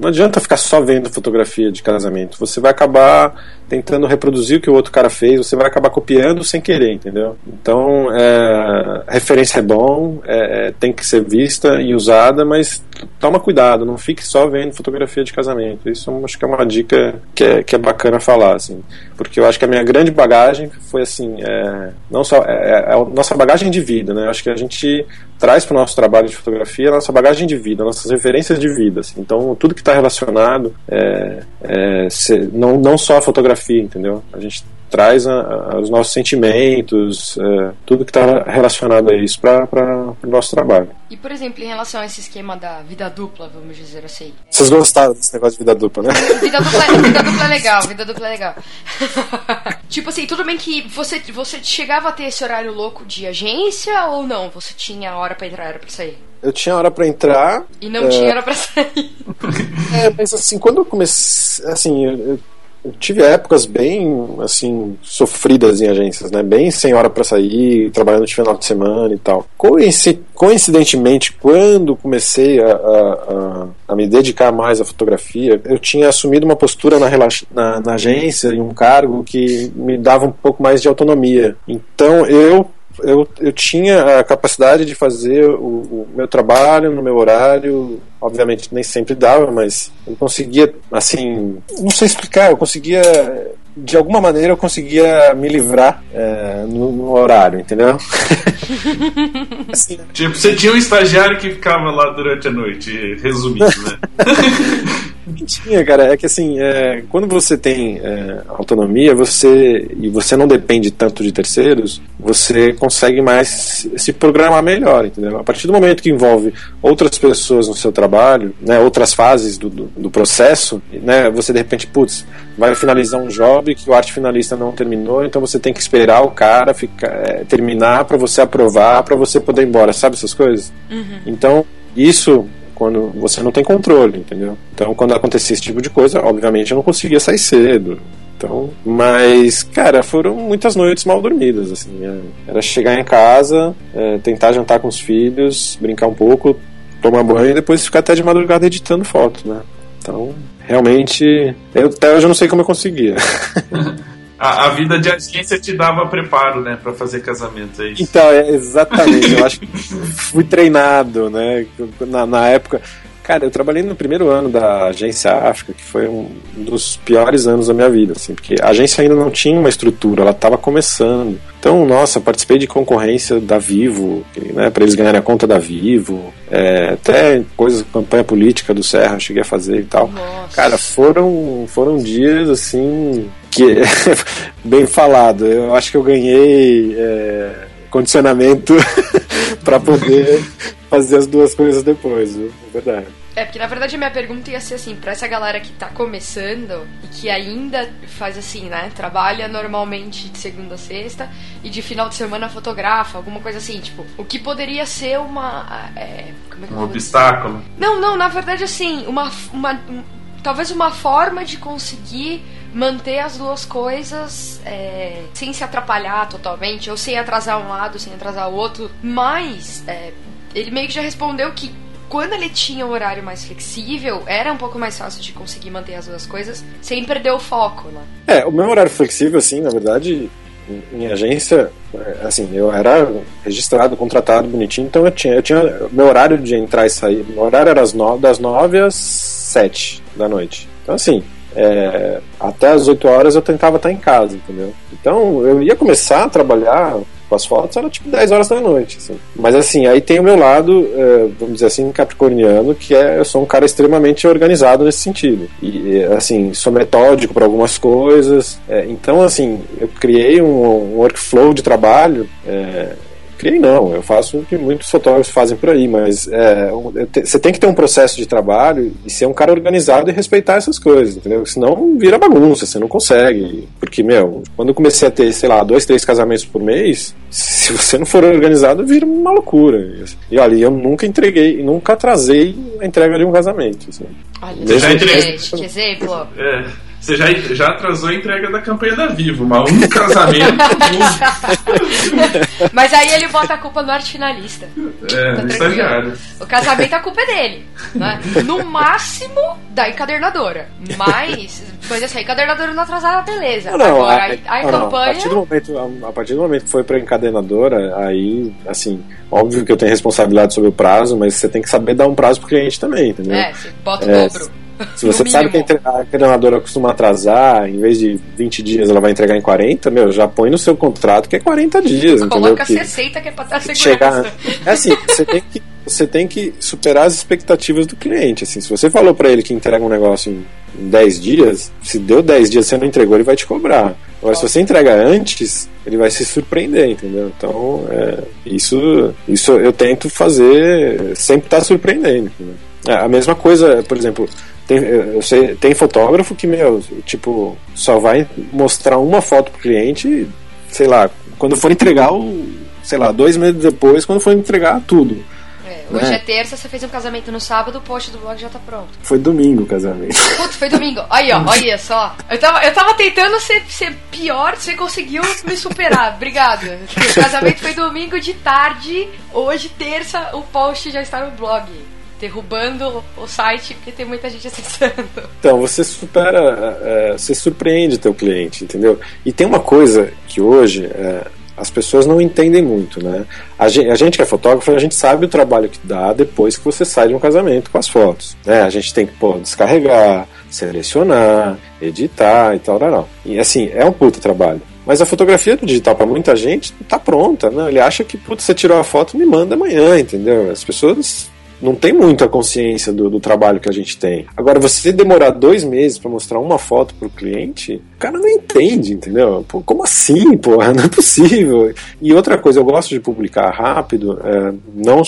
não adianta ficar só vendo fotografia de casamento. Você vai acabar tentando reproduzir o que o outro cara fez, você vai acabar copiando sem querer, entendeu? Então, é, referência é bom, é, é, tem que ser vista e usada, mas toma cuidado, não fique só vendo fotografia de casamento. Isso acho que é uma dica que é, que é bacana falar, assim, porque eu acho que a minha grande bagagem foi assim, é, não só é, é a nossa bagagem de vida, né? Eu acho que a gente traz para o nosso trabalho de fotografia a nossa bagagem de vida, nossas referências de vida. Assim. Então, tudo que está relacionado, é, é, se, não, não só a fotografia, entendeu? A gente traz a, a, os nossos sentimentos, é, tudo que está relacionado a isso para o nosso trabalho. E, por exemplo, em relação a esse esquema da vida dupla, vamos dizer assim. Vocês gostaram desse negócio de vida dupla, né? Vida dupla, vida dupla é <laughs> legal, vida dupla é legal. <laughs> tipo assim, tudo bem que você, você chegava a ter esse horário louco de agência ou não? Você tinha hora para entrar, hora para sair? Eu tinha hora para entrar. E não é... tinha hora para sair. <laughs> é, mas assim, quando eu comecei. Assim, eu, eu tive épocas bem assim sofridas em agências, né? Bem sem hora para sair, trabalhando de final de semana e tal. Coincidentemente, quando comecei a, a, a, me dedicar mais à fotografia, eu tinha assumido uma postura na, na, na agência e um cargo que me dava um pouco mais de autonomia. Então eu eu, eu tinha a capacidade de fazer o, o, meu trabalho no meu horário. Obviamente nem sempre dava, mas eu conseguia, assim, não sei explicar, eu conseguia, de alguma maneira, eu conseguia me livrar é, no, no, horário, entendeu? <laughs> assim, tipo, você tinha um estagiário que ficava lá durante a noite, resumindo, né? <laughs> tinha, cara, é que assim, é, quando você tem é, autonomia, você e você não depende tanto de terceiros, você consegue mais se programar melhor, entendeu? A partir do momento que envolve outras pessoas no seu trabalho, né, outras fases do, do, do processo, né, você de repente, putz, vai finalizar um job que o arte finalista não terminou, então você tem que esperar o cara ficar, é, terminar para você aprovar, para você poder ir embora, sabe essas coisas? Uhum. Então, isso quando você não tem controle, entendeu? Então, quando acontecia esse tipo de coisa, obviamente eu não conseguia sair cedo. Então, mas, cara, foram muitas noites mal dormidas, assim. É, era chegar em casa, é, tentar jantar com os filhos, brincar um pouco, tomar banho e depois ficar até de madrugada editando foto, né? Então, realmente, eu, até hoje eu não sei como eu conseguia. <laughs> A, a, vida de agência te dava preparo, né, para fazer casamento, é isso? Então, é, exatamente. eu acho que fui treinado, né, na, na época. Cara, eu trabalhei no primeiro ano da agência África, que foi um dos piores anos da minha vida, assim, porque a agência ainda não tinha uma estrutura, ela estava começando. Então, nossa, participei de concorrência da Vivo, né, para eles ganharem a conta da Vivo, é, até coisas, campanha política do Serra, eu cheguei a fazer e tal. Nossa. Cara, foram, foram dias assim que <laughs> bem falado. Eu acho que eu ganhei é, condicionamento <laughs> para poder fazer as duas coisas depois, viu? é verdade. É, porque na verdade a minha pergunta ia ser assim, pra essa galera que tá começando e que ainda faz assim, né? Trabalha normalmente de segunda a sexta e de final de semana fotografa, alguma coisa assim, tipo, o que poderia ser uma. É, é um obstáculo? Não, não, na verdade assim, uma. uma um, talvez uma forma de conseguir manter as duas coisas é, sem se atrapalhar totalmente, ou sem atrasar um lado, sem atrasar o outro. Mas é, ele meio que já respondeu que quando ele tinha um horário mais flexível, era um pouco mais fácil de conseguir manter as duas coisas sem perder o foco, né? É, o meu horário flexível, assim, na verdade, em, agência, é, assim, eu era registrado, contratado, bonitinho, então eu tinha, eu tinha meu horário de entrar e sair, meu horário era das nove às sete da noite. Então, assim, é, até as 8 horas eu tentava estar em casa, entendeu? Então eu ia começar a trabalhar com as fotos, era tipo 10 horas da noite. Assim. Mas assim, aí tem o meu lado, é, vamos dizer assim, capricorniano, que é eu sou um cara extremamente organizado nesse sentido. E assim, sou metódico para algumas coisas. É, então, assim, eu criei um, um workflow de trabalho. Criei não, eu faço o que muitos fotógrafos fazem por aí, mas é, você tem que ter um processo de trabalho e ser um cara organizado e respeitar essas coisas, entendeu? Senão vira bagunça, você não consegue. Porque, meu, quando eu comecei a ter, sei lá, dois, três casamentos por mês, <laughs> se você não for organizado, vira uma loucura. E olha, eu nunca entreguei, nunca atrasei a entrega de um casamento. Assim. Olha, Mesmo gente, que exemplo. É. Você já, já atrasou a entrega da campanha da Vivo, mas um casamento. <laughs> Mas aí ele bota a culpa no arte finalista. é, Tá estagiário. O casamento a culpa é dele. Né? No máximo da encadernadora. Mas, mas assim, a encadernadora não atrasava, beleza. Não, não, Agora, a, a, a não, campanha. a partir do momento, a, a partir do momento que foi para encadenadora, aí, assim, óbvio que eu tenho responsabilidade sobre o prazo, mas você tem que saber dar um prazo pro cliente também, entendeu? É, você bota o É, dobro. Se você No sabe que a mínimo. entre- a encadenadora costuma atrasar, em vez de 20 dias ela vai entregar em 40, meu, já põe no seu contrato que é 40 dias, entendeu? Coloca Que 60 que é pra dar segurança. chegar. É assim, você tem que você tem que superar as expectativas do cliente. Assim, se você falou para ele que entrega um negócio em em 10 dias, se deu 10 dias e você não entregou, ele vai te cobrar. Agora, se você entrega antes, ele vai se surpreender, entendeu? Então, é, isso, isso eu tento fazer, sempre estar surpreendendo. entendeu? É, a mesma coisa, por exemplo, tem, eu sei, tem fotógrafo que, meu, tipo, só vai mostrar uma foto pro cliente, sei lá, quando for entregar o. Sei lá, dois meses depois, quando for entregar tudo. É, hoje Né? é terça, você fez um casamento no sábado, o post do blog já tá pronto. Foi domingo o casamento. Putz, foi domingo. Aí, ó, olha só. Eu tava, eu tava tentando ser, ser pior, você conseguiu me superar. Obrigada. O casamento foi domingo de tarde. Hoje, terça, o post já está no blog. Derrubando o site porque tem muita gente <laughs> acessando. Então, você supera, é, você surpreende teu cliente, entendeu? E tem uma coisa que hoje é, as pessoas não entendem muito, né? A gente, a gente que é fotógrafo, a gente sabe o trabalho que dá depois que você sai de um casamento com as fotos, né? A gente tem que, pô, descarregar, selecionar, editar e tal, tal, tal. E assim, é um puta trabalho. Mas a fotografia do digital para muita gente tá pronta, né? Ele acha que, putz, você tirou a foto, me manda amanhã, entendeu? As pessoas não tem muita consciência do, do trabalho que a gente tem. Agora, você demorar dois meses para mostrar uma foto pro cliente, o cara não entende, entendeu? Pô, como assim, porra? <laughs> Não é possível. E outra coisa, eu gosto de publicar rápido, é, não,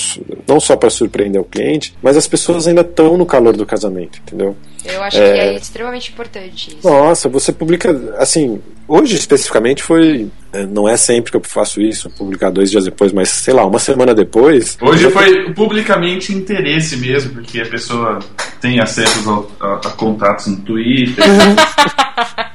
não só para surpreender o cliente, mas as pessoas ainda estão no calor do casamento, entendeu? Eu acho É. que é extremamente importante isso. Nossa, você publica, assim, hoje especificamente foi, não é sempre que eu faço isso, publicar dois dias depois, mas sei lá, uma semana depois. Hoje foi publicamente interesse mesmo, porque a pessoa tem acesso ao- a, a contatos no Twitter.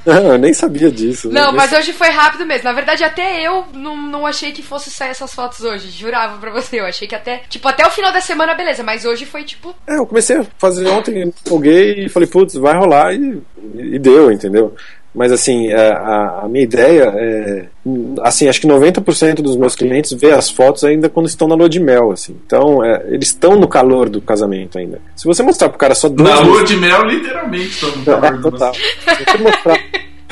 Não, <laughs> eu nem sabia disso. Não, né? mas hoje foi rápido mesmo. Na verdade, até eu não, não achei que fosse sair essas fotos hoje. Jurava pra você. Eu achei que até. Tipo, até o final da semana, beleza. Mas hoje foi tipo. É, eu comecei a fazer ontem, empolguei e falei, putz, vai rolar e, e deu, entendeu? Mas assim, a, a- a minha ideia é. Assim, acho que 90% dos meus clientes vê as fotos ainda quando estão na lua de mel, assim. Então, é, eles estão no calor do casamento ainda. Se você mostrar pro cara só dois Na lua de mel, literalmente, todo mundo é, total. Se você mostrar.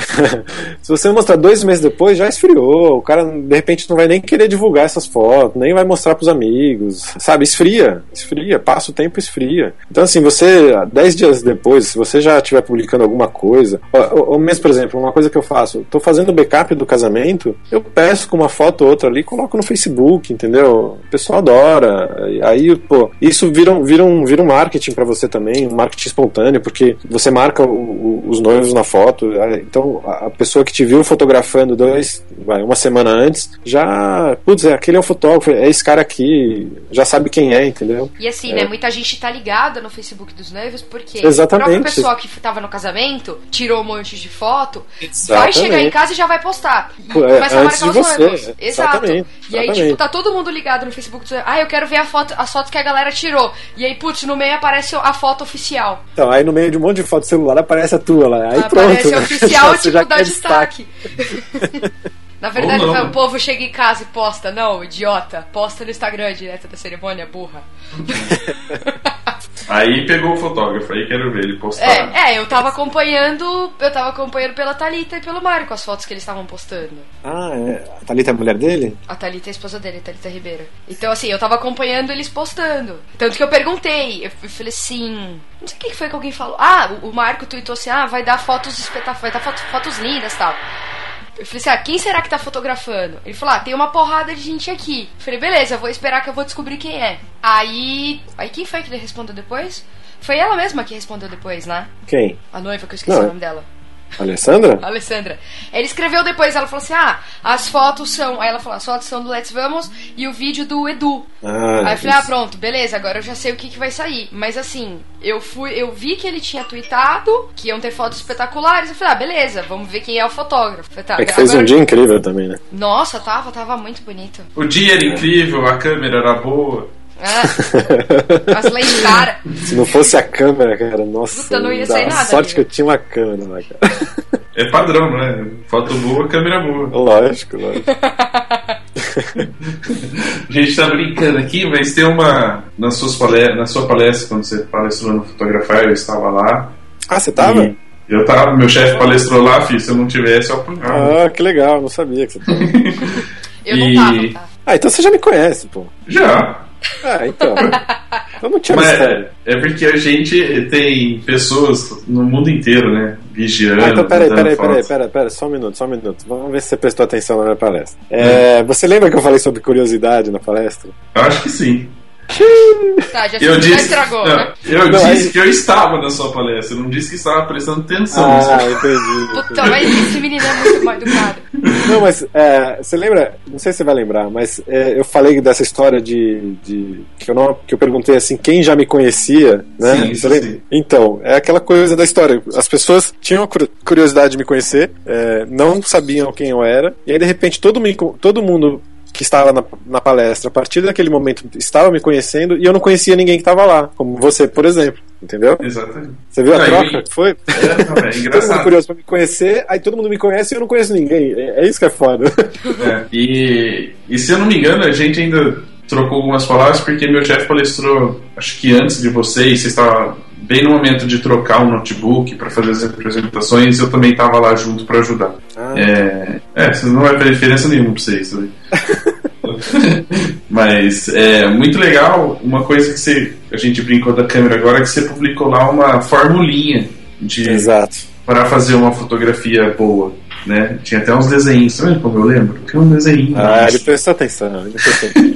<laughs> Se você mostrar dois meses depois, já esfriou. O cara, de repente, não vai nem querer divulgar essas fotos, nem vai mostrar pros amigos. Sabe? Esfria. Esfria. Passa o tempo, esfria. Então, assim, você, dez dias depois, se você já estiver publicando alguma coisa, ou, ou mesmo, por exemplo, uma coisa que eu faço, tô fazendo backup do casamento, eu peço com uma foto ou outra ali, coloco no Facebook, entendeu? O pessoal adora. Aí, pô, isso vira, vira, um, vira um marketing pra você também, um marketing espontâneo, porque você marca o- o- os noivos na foto. aí, Então, a a pessoa que te viu fotografando dois, vai, uma semana antes, já, putz, é, aquele é o fotógrafo, é esse cara aqui, já sabe quem é, entendeu? E assim, né? Muita gente tá ligada no Facebook dos noivos porque Exatamente. o próprio pessoal que tava no casamento tirou um monte de foto, vai Exatamente. chegar em casa e já vai postar. E é, começa a antes marcar os você, noivos. é, Exato. exatamente, E aí, tipo, tá todo mundo ligado no Facebook dos noivos. Ah, eu quero ver a foto, as fotos que a galera tirou. E aí, putz, no meio aparece a foto oficial. Então, aí no meio de um monte de foto celular aparece a tua lá. Aí aparece pronto. né? oficial, <laughs> Dá quer destaque. <laughs> Na verdade, não. o povo chega em casa e posta. Não, idiota. Posta no Instagram direto da cerimônia, burra. <laughs> Aí pegou o fotógrafo, aí quero ver ele postar. É, é, eu tava acompanhando. Eu tava acompanhando pela Thalita e pelo Mário com as fotos que eles estavam postando. Ah, é. A Thalita é a mulher dele? A Thalita é a esposa dele, a Thalita Ribeiro. Então, assim, eu tava acompanhando eles postando. Tanto que eu perguntei, eu falei assim. Não sei o que foi que alguém falou. Ah, o Marco tweetou assim: ah, vai dar fotos espetaculares, vai dar foto- fotos lindas e tal. Eu falei assim: ah, quem será que tá fotografando? Ele falou: ah, tem uma porrada de gente aqui. Eu falei: beleza, vou esperar que eu vou descobrir quem é. Aí. Aí quem foi que ele respondeu depois? Foi ela mesma que respondeu depois, né? Quem? A noiva, que eu esqueci Não, o nome dela. Alessandra? Alessandra. Ele escreveu depois, ela falou assim: ah, as fotos são. Aí ela falou: as fotos são do Let's Vamos e o vídeo do Edu. Ah, Aí eu falei, ah, pronto, beleza, agora eu já sei o que, que vai sair. Mas assim, eu fui, eu vi que ele tinha tweetado que iam ter fotos espetaculares. Eu falei, ah, beleza, vamos ver quem é o fotógrafo. Falei, tá, É que fez agora- um dia incrível também, né? Nossa, tava, tava muito bonito. O dia era incrível, a câmera era boa. Ah, cara. <laughs> Se não fosse a câmera, cara, nossa. Puta, não ia sair nada sorte ali, que eu tinha uma câmera lá, cara. É padrão, né? Foto boa, câmera boa. lógico, lógico. <laughs> A gente tá brincando aqui, mas tem uma. Nas suas palestras, na sua palestra, quando você palestrou no Fotografar, eu estava lá. Ah, você tava? E eu tava, meu chefe palestrou lá, filho, se eu não tivesse, eu apanhava. Ah, que legal, não sabia que você tava. <laughs> Eu não E- tava, tá? Ah, então você já me conhece, pô. Já. Ah, então. Então não tinha Mas mistério. é porque a gente tem pessoas no mundo inteiro, né? Vigiando. Ah, então peraí, peraí, peraí, peraí, peraí, só um minuto, só um minuto. Vamos ver se você prestou atenção na minha palestra. É, você lembra que eu falei sobre curiosidade na palestra? Eu acho que sim. <laughs> Tá, já, Eu já disse, estragou, não, né? eu Não, disse aí- que eu estava na sua palestra, eu não disse que estava prestando atenção. Ah, entendi. Puta, mas esse menino é muito mal educado. <laughs> Não, mas é, você lembra? Não sei se você vai lembrar, mas é, eu falei dessa história de, de que, eu não, que eu perguntei assim quem já me conhecia, né? Sim, Você isso lembra? sim. Então é aquela coisa da história. As pessoas tinham cur- curiosidade de me conhecer, é, não sabiam quem eu era, e aí de repente todo, me, todo mundo que estava na, na palestra, a partir daquele momento estava me conhecendo e eu não conhecia ninguém que estava lá, como você, por exemplo, entendeu? Exatamente. Você viu a Não, troca e- foi? É, não, <laughs> é Todo mundo engraçado. curioso pra me conhecer, aí todo mundo me conhece e eu não conheço ninguém. É, é isso que é foda. É, e, e se eu não me engano, a gente ainda trocou algumas palavras porque meu chefe palestrou, acho que antes de vocês, você estava bem no momento de trocar um notebook para fazer as apresentações, eu também estava lá junto para ajudar. Ah. É, é, isso não vai fazer diferença nenhuma para vocês. sabe? <laughs> Mas é muito legal. Uma coisa que você, a gente brincou da câmera agora, é que você publicou lá uma formulinha de para fazer uma fotografia boa. Né? Tinha até uns desenhos, vendo como eu lembro? Tinha um desenho. Ah, ele prestou atenção. Ele prestou atenção.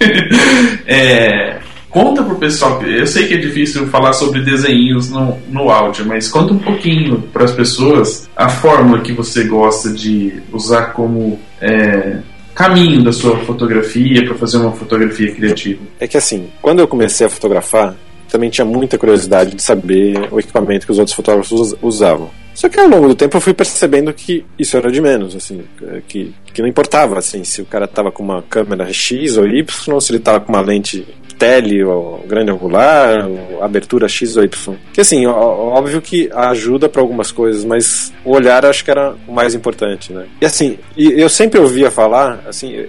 <laughs> É, conta pro pessoal, eu sei que é difícil falar sobre desenhos no, no áudio, mas conta um pouquinho para as pessoas a fórmula que você gosta de usar como é, caminho da sua fotografia para fazer uma fotografia criativa. É que assim, quando eu comecei a fotografar, também tinha muita curiosidade de saber o equipamento que os outros fotógrafos us- usavam. Só que ao longo do tempo eu fui percebendo que isso era de menos, assim, que, que não importava, assim, se o cara tava com uma câmera X ou Y, se ele tava com uma lente tele ou grande angular, ou abertura X ou Y. Que assim, ó- óbvio que ajuda para algumas coisas, mas o olhar acho que era o mais importante, né? E assim, eu sempre ouvia falar, assim,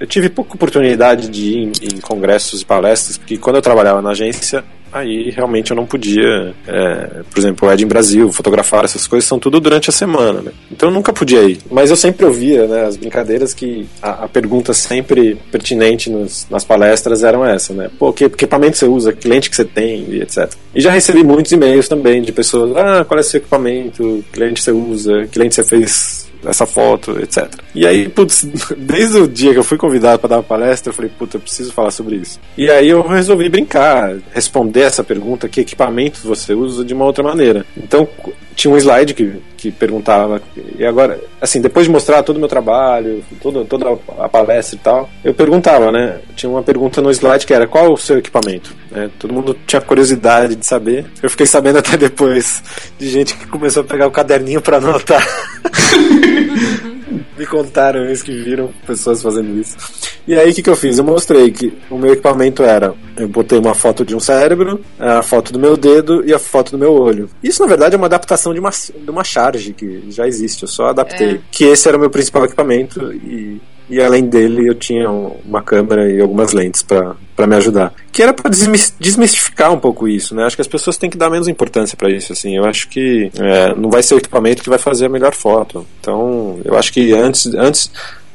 eu tive pouca oportunidade de ir em, em congressos e palestras, porque quando eu trabalhava na agência, aí realmente eu não podia, é, por exemplo, o Ed em Brasil, fotografar essas coisas, são tudo durante a semana, né? Então eu nunca podia ir. Mas eu sempre ouvia, né, as brincadeiras que a, a pergunta sempre pertinente nos- nas palestras eram essa, né? Pô, que, equipamento você usa, que lente que você tem, e etc. E já recebi muitos e-mails também de pessoas, ah, qual é seu equipamento, que lente você usa, que lente você fez essa foto, etc. E aí, putz, <laughs> desde o dia que eu fui convidado para dar uma palestra, eu falei, puta, eu preciso falar sobre isso. E aí eu resolvi brincar, responder essa pergunta, que equipamento você usa, de uma outra maneira. Então, tinha um slide que, que perguntava, e agora, assim, depois de mostrar todo o meu trabalho, todo, toda a palestra e tal, eu perguntava, né? Tinha uma pergunta no slide que era, qual o seu equipamento? né? todo mundo tinha curiosidade de saber. Eu fiquei sabendo até depois de gente que começou a pegar o caderninho para anotar. <laughs> Me contaram isso, que viram pessoas fazendo isso. E aí, o que, que eu fiz? Eu mostrei que o meu equipamento era: eu botei uma foto de um cérebro, a foto do meu dedo e a foto do meu olho. Isso, na verdade, é uma adaptação de uma, de uma charge que já existe, eu só adaptei. É. Que esse era o meu principal equipamento e. E além dele, eu tinha um- uma câmera e algumas lentes para me ajudar. Que era para desmistificar um pouco isso, né? Acho que as pessoas têm que dar menos importância para isso, assim. Eu acho que é, não vai ser o equipamento que vai fazer a melhor foto. Então, eu acho que antes, antes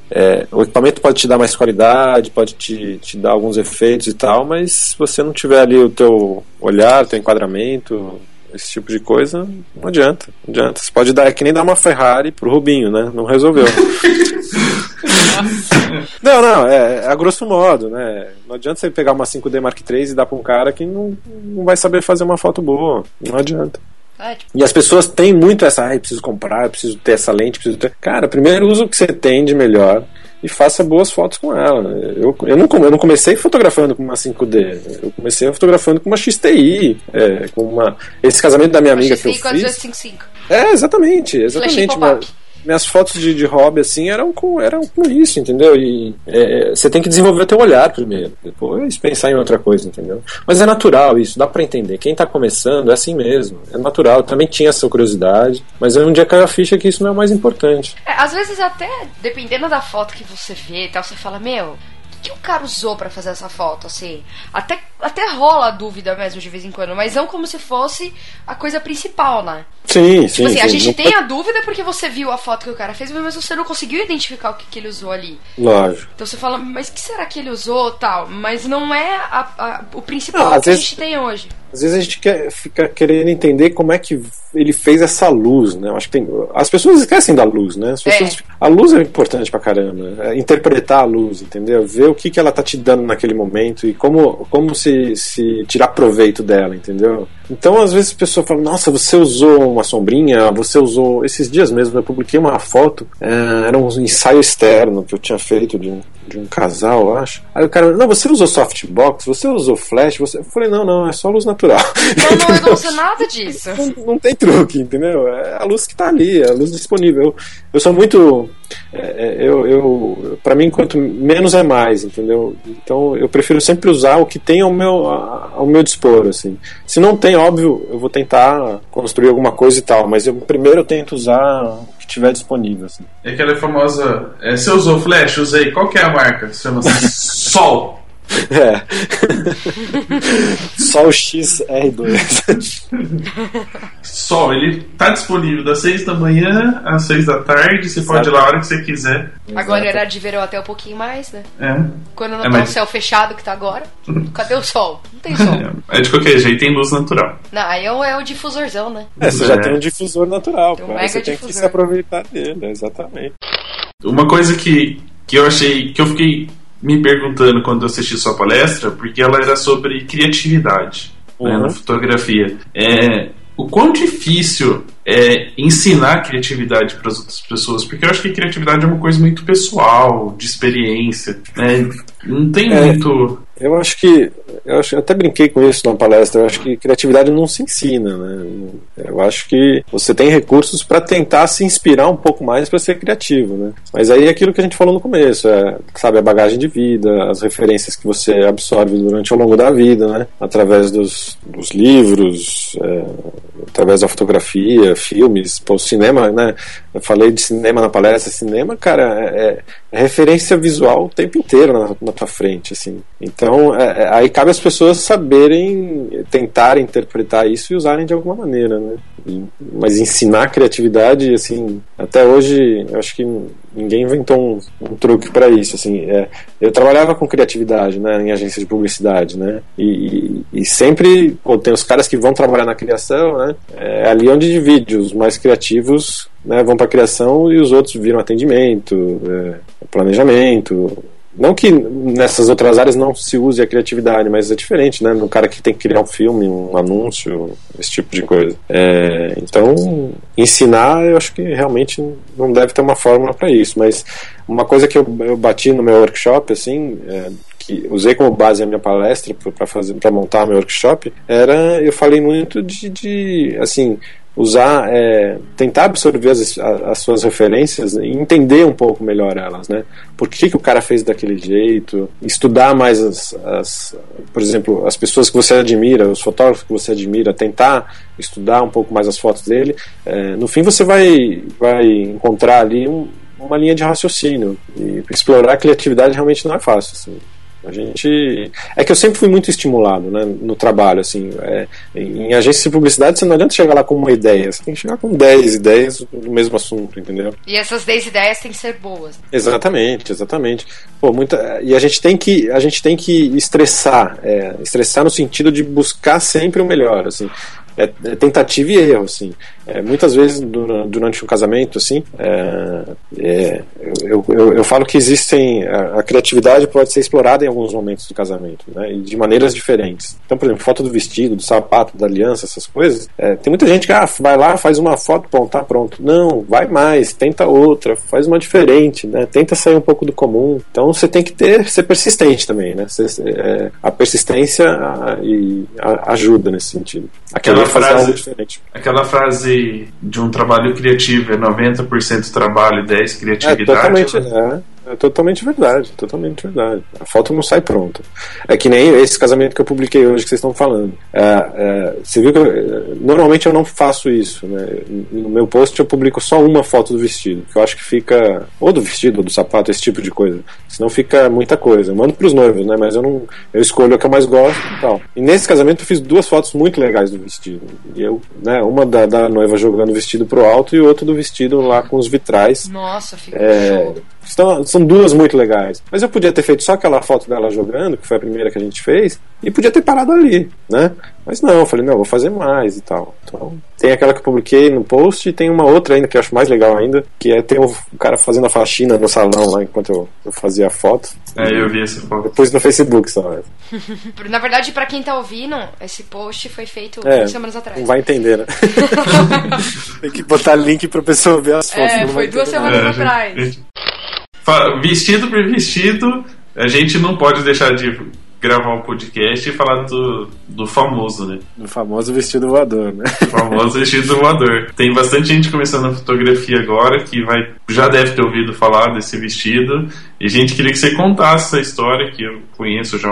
é, o equipamento pode te dar mais qualidade, pode te, te dar alguns efeitos e tal, mas se você não tiver ali o teu olhar, teu enquadramento, esse tipo de coisa, não adianta. Não adianta. Você pode dar, é que nem dar uma Ferrari pro Rubinho, né? Não resolveu. <laughs> não, não, é, é a grosso modo, né? Não adianta você pegar uma 5D Mark III e dar pra um cara que não, não vai saber fazer uma foto boa. Não adianta. É, tipo, E as pessoas têm muito essa, ah, preciso comprar, preciso ter essa lente, preciso ter. Cara, primeiro usa o que você tem de melhor e faça boas fotos com ela. Eu, eu, não, eu não comecei fotografando com uma 5D, eu comecei fotografando com uma XTI, é, com uma. Esse casamento da minha amiga que eu fiz. 4255. É, exatamente, exatamente. pop-up. Minha- minhas fotos de, de hobby assim eram com, eram com isso, entendeu? E é, você tem que desenvolver o teu olhar primeiro, depois pensar em outra coisa, entendeu? Mas é natural isso, dá pra entender. Quem tá começando é assim mesmo, é natural. Eu também tinha essa curiosidade, mas um dia caiu a ficha que isso não é o mais importante. É, às vezes até, dependendo da foto que você vê e tal, você fala, meu, que, o cara usou pra fazer essa foto, assim? Até, até rola a dúvida mesmo de vez em quando, mas não como se fosse a coisa principal, né? Sim, sim. Tipo assim, a sim. gente Não tem a dúvida porque você viu a foto que o cara fez, mas você não conseguiu identificar o que, que ele usou ali. Lógico. Então você fala, mas o que será que ele usou tal? Mas não é a- a- o principal às que a vezes- gente tem hoje. Às vezes a gente quer, fica querendo entender como é que ele fez essa luz, né? Eu acho que tem, as pessoas esquecem da luz, né? As pessoas- A luz é importante pra caramba. É interpretar a luz, entendeu? Ver o que, que ela tá te dando naquele momento e como, como se, se tirar proveito dela, entendeu? Então, às vezes a pessoa fala, nossa, você usou uma sombrinha, você usou. Esses dias mesmo eu publiquei uma foto, é, era um ensaio externo que eu tinha feito de um, de um casal, eu acho. Aí o cara, não, você usou softbox, você usou flash, você. Eu falei, não, não, é só luz natural. Não, não, eu não <laughs> uso nada disso. não, não tem truque, entendeu? É a luz que tá ali, é a luz disponível. Eu, eu sou muito. É, é, eu, eu, para mim, quanto menos é mais, entendeu? Então eu prefiro sempre usar o que tem ao meu, ao meu dispor, assim. Se não tem, óbvio, eu vou tentar construir alguma coisa e tal, mas eu, primeiro eu tento usar o que tiver disponível, assim. É aquela famosa. É, você usou flash? Usei. Qual que é a marca? Chama-se <laughs> Sol. É. <laughs> Só o XR2. Sol, ele tá disponível das 6 da manhã às 6 da tarde. Você pode ir lá a hora que você quiser. Agora era de verão até um pouquinho mais, né? É. Quando não É, tá mas- o céu fechado que tá agora, <laughs> cadê o sol? Não tem sol. É de qualquer jeito, tem luz natural. Não, aí é o, é o difusorzão, né? É, você já É. tem um difusor natural, Tem um cara. mega Você tem que difusor. se aproveitar dele, exatamente. Uma coisa que, que eu achei. que eu fiquei me perguntando quando eu assisti sua palestra, porque ela era sobre criatividade né, Uhum. na fotografia. É, o quão difícil é ensinar criatividade para as outras pessoas, porque eu acho que criatividade é uma coisa muito pessoal, de experiência. né? Não tem É. muito. Eu acho que. Eu acho, eu até brinquei com isso na palestra. Eu acho que criatividade não se ensina, né? Eu acho que você tem recursos para tentar se inspirar um pouco mais para ser criativo, né? Mas aí é aquilo que a gente falou no começo, é, sabe, a bagagem de vida, as referências que você absorve durante ao longo da vida, né? Através dos, dos livros, é, através da fotografia, filmes, pô, cinema, né? Eu falei de cinema na palestra, cinema, cara, é, é referência visual o tempo inteiro na, na tua frente, assim. Então, é, é, aí cabe às pessoas saberem tentar interpretar isso e usarem de alguma maneira, né? E- mas ensinar criatividade, assim, até hoje, eu acho que ninguém inventou um, um truque para isso, assim. É, eu trabalhava com criatividade, né, em agência de publicidade, né? E, e- e sempre, pô, tem os caras que vão trabalhar na criação, né? É ali onde divide os mais criativos né, vão para criação e os outros viram atendimento, é, planejamento. Não que nessas outras áreas não se use a criatividade, mas é diferente, né? No cara que tem que criar um filme, um anúncio, esse tipo de coisa. É, então, ensinar, eu acho que realmente não deve ter uma fórmula para isso. Mas uma coisa que eu, eu bati no meu workshop, assim, é, que usei como base a minha palestra para fazer, para montar meu workshop, era eu falei muito de, de assim usar, é, tentar absorver as, as, suas referências e entender um pouco melhor elas, né? Por que, que o cara fez daquele jeito, estudar mais as, as, por exemplo, as pessoas que você admira, os fotógrafos que você admira, tentar estudar um pouco mais as fotos dele. É, no fim, você vai, vai encontrar ali um, uma linha de raciocínio e explorar a criatividade realmente não é fácil. Assim. A gente. É que eu sempre fui muito estimulado né, no trabalho. assim é, Em agência de publicidade, você não adianta chegar lá com uma ideia, você tem que chegar com 10 ideias do mesmo assunto, entendeu? E essas 10 ideias têm que ser boas. Exatamente, exatamente. Pô, muita, e a gente tem que, a gente tem que estressar é, estressar no sentido de buscar sempre o melhor. assim é, é tentativa e erro, assim. É, muitas vezes durante um casamento, assim, é, é, eu, eu, eu, falo que existem a, a, criatividade pode ser explorada em alguns momentos do casamento, né, e de maneiras diferentes. Então, por exemplo, foto do vestido, do sapato, da aliança, essas coisas. É, tem muita gente que ah, vai lá, faz uma foto, bom, tá pronto. Não, vai mais, tenta outra, faz uma diferente, né, tenta sair um pouco do comum. Então, você tem que ter, ser persistente também, né. Você, é, a persistência a, a, ajuda nesse sentido. Aquela frase, aquela frase de um trabalho criativo é 90% trabalho e 10% criatividade. É, totalmente, né? É totalmente verdade, totalmente verdade. A foto não sai pronta. É que nem esse casamento que eu publiquei hoje que vocês estão falando. É, é, você viu que eu, normalmente eu não faço isso, né? No meu post eu publico só uma foto do vestido, que eu acho que fica ou do vestido ou do sapato, esse tipo de coisa. Senão fica muita coisa. Eu mando pros noivos, né? Mas eu não, eu escolho a que eu mais gosto e tal. E nesse casamento eu fiz duas fotos muito legais do vestido. E eu, né? Uma da, da noiva jogando o vestido pro alto e outra do vestido lá com os vitrais. Nossa, fica é, show. Então, são duas muito legais. Mas eu podia ter feito só aquela foto dela jogando, que foi a primeira que a gente fez, e podia ter parado ali, né? Mas não, eu falei, não, vou fazer mais e tal. Então, tem aquela que eu publiquei no post e tem uma outra ainda que eu acho mais legal ainda, que é ter o cara fazendo a faxina no salão lá enquanto eu, eu fazia a foto. É, eu vi essa foto. Depois no Facebook só. Né? <laughs> Na verdade, para quem tá ouvindo, esse post foi feito é, duas semanas atrás. Não vai entender, né? <laughs> tem que botar link pra pessoa ver as fotos. É, foi duas semanas é, atrás. Gente vestido por vestido, a gente não pode deixar de gravar um podcast e falar do, do famoso, né? Do famoso vestido voador, né? O famoso <laughs> vestido voador. Tem bastante gente começando a fotografia agora que vai já deve ter ouvido falar desse vestido. E a gente queria que você contasse essa história que eu conheço já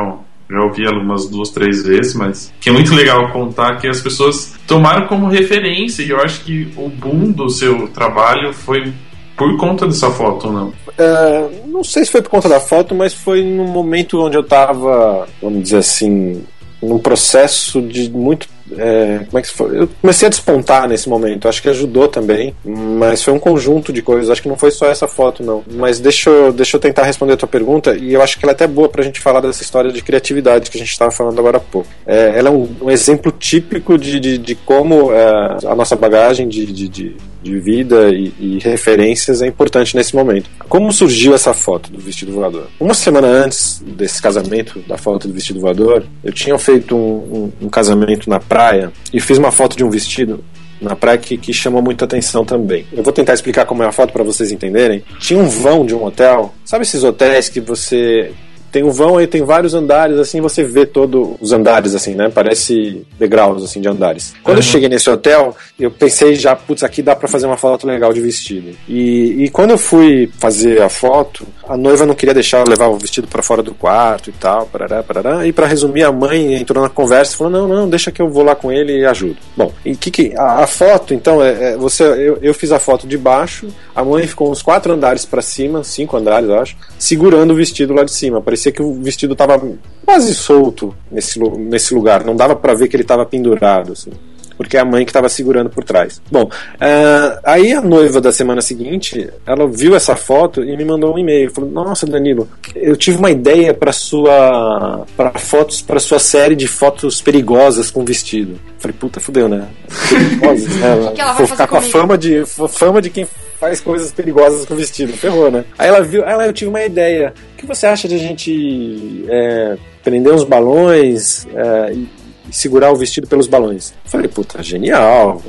já ouvi ela umas duas, três vezes, mas que é muito legal contar que as pessoas tomaram como referência e eu acho que o boom do seu trabalho foi por conta dessa foto não? É, não sei se foi por conta da foto, mas foi num momento onde eu estava, vamos dizer assim, num processo de muito é, como é que foi? Eu comecei a despontar nesse momento, acho que ajudou também, mas foi um conjunto de coisas, acho que não foi só essa foto, não. Mas deixa eu, deixa eu tentar responder a tua pergunta, e eu acho que ela é até boa pra gente falar dessa história de criatividade que a gente estava falando agora há pouco. É, ela é um, um, exemplo típico de, de, de como é, a nossa bagagem de, de, de, de vida e, e, referências é importante nesse momento. Como surgiu essa foto do vestido voador? Uma semana antes desse casamento, da foto do vestido voador, eu tinha feito um, um, um casamento na praia e fiz uma foto de um vestido na praia que, que chamou muita atenção também. Eu vou tentar explicar como é a foto para vocês entenderem. Tinha um vão de um hotel, sabe esses hotéis que você tem um vão aí, tem vários andares, assim, você vê todos os andares, assim, né? Parece degraus, assim, de andares. Quando uhum. eu cheguei nesse hotel, eu pensei já, putz, aqui dá para fazer uma foto legal de vestido. E, e quando eu fui fazer a foto, a noiva não queria deixar eu levar o vestido para fora do quarto e tal, parará, parará. E para resumir, a mãe entrou na conversa e falou: não, não, deixa que eu vou lá com ele e ajudo. Bom, e que, que a, a foto, então, é, é, você, eu, eu fiz a foto de baixo, a mãe ficou uns quatro andares para cima, cinco andares, acho, segurando o vestido lá de cima. Parecia que o vestido estava quase solto nesse, nesse lugar, não dava para ver que ele estava pendurado, assim porque é a mãe que estava segurando por trás. Bom, uh, aí a noiva da semana seguinte, ela viu essa foto e me mandou um e-mail. Falou: Nossa, Danilo, eu tive uma ideia para sua para fotos para sua série de fotos perigosas com vestido. Falei: Puta, fudeu, né? Perigosas, né? <laughs> que vai Vou ficar com a fama de fama de quem faz coisas perigosas com vestido. Ferrou, né? Aí ela viu, ela, eu tive uma ideia. O que você acha de a gente é, prender uns balões é, e, e, segurar o vestido pelos balões? Falei, puta, genial.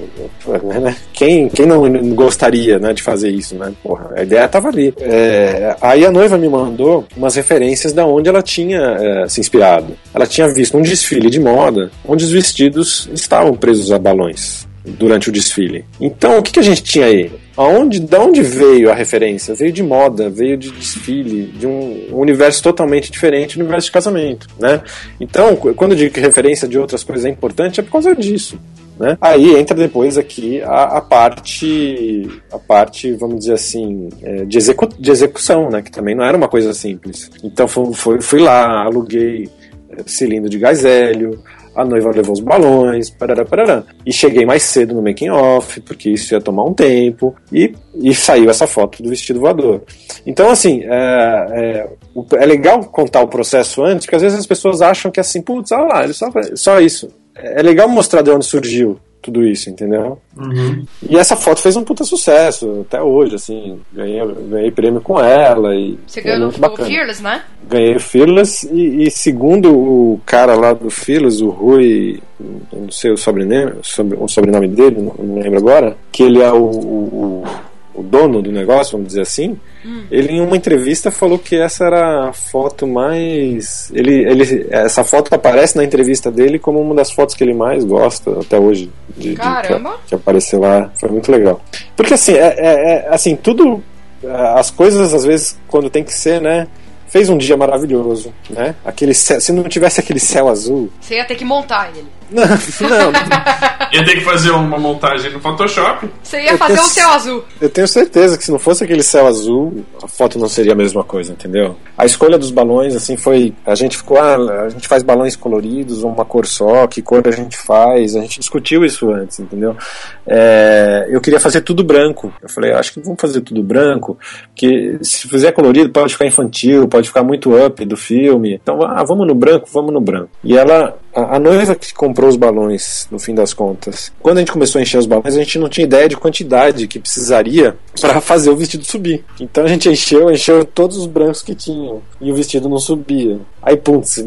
Né? Quem, quem não gostaria né, de fazer isso, né? Porra, a ideia tava ali. É, aí a noiva me mandou umas referências da onde ela tinha é, se inspirado. Ela tinha visto um desfile de moda onde os vestidos estavam presos a balões durante o desfile. Então, o que, que a gente tinha aí? Aonde, da onde veio a referência? Veio de moda, veio de desfile, de um universo totalmente diferente do universo de casamento, né? Então, quando eu digo que referência de outras coisas é importante, é por causa disso. Né? Aí entra depois aqui a, a, parte, a parte, vamos dizer assim, é, de, execu de execução, né? Que também não era uma coisa simples. Então fui, fui lá, aluguei é, cilindro de gás hélio, a noiva levou os balões, parará, parará. E cheguei mais cedo no making off, porque isso ia tomar um tempo, e, e saiu essa foto do vestido voador. Então, assim, é, é, é legal contar o processo antes, porque às vezes as pessoas acham que é assim, putz, olha lá, só, só isso. É legal mostrar de onde surgiu tudo isso, entendeu? Uhum. E essa foto fez um puta sucesso, até hoje, assim, ganhei, ganhei prêmio com ela e Você ganhou o Fearless, né? Ganhei o Fearless e, e, segundo o cara lá do Fearless, o Rui, não sei o sobrenome, o sobrenome dele, não, não lembro agora, que ele é o, o, o dono do negócio, vamos dizer assim, hum. ele em uma entrevista falou que essa era a foto mais. Ele, ele, essa foto aparece na entrevista dele como uma das fotos que ele mais gosta até hoje. De, Caramba! De, que, que, apareceu lá. Foi muito legal. Porque assim, é, é, é, assim, tudo. As coisas, às vezes, quando tem que ser, né? Fez um dia maravilhoso, né? Aquele céu, se não tivesse aquele céu azul. Você ia ter que montar ele. Não, não. ia ter que fazer uma montagem no Photoshop. Você ia fazer um céu azul. Eu tenho certeza que se não fosse aquele céu azul, a foto não seria a mesma coisa, entendeu? A escolha dos balões, assim, foi. A gente ficou, ah, a gente faz balões coloridos, uma cor só, que cor a gente faz. A gente discutiu isso antes, entendeu? É, eu queria fazer tudo branco. Eu falei, acho que vamos fazer tudo branco, porque se fizer colorido pode ficar infantil, pode ficar muito up do filme. Então, ah, vamos no branco, vamos no branco. E ela a, noiva que comprou os balões, no fim das contas, quando a gente começou a encher os balões, a gente não tinha ideia de quantidade que precisaria <laughs> para fazer o vestido subir. Então a gente encheu, encheu todos os brancos que tinham e o vestido não subia. Aí, putz,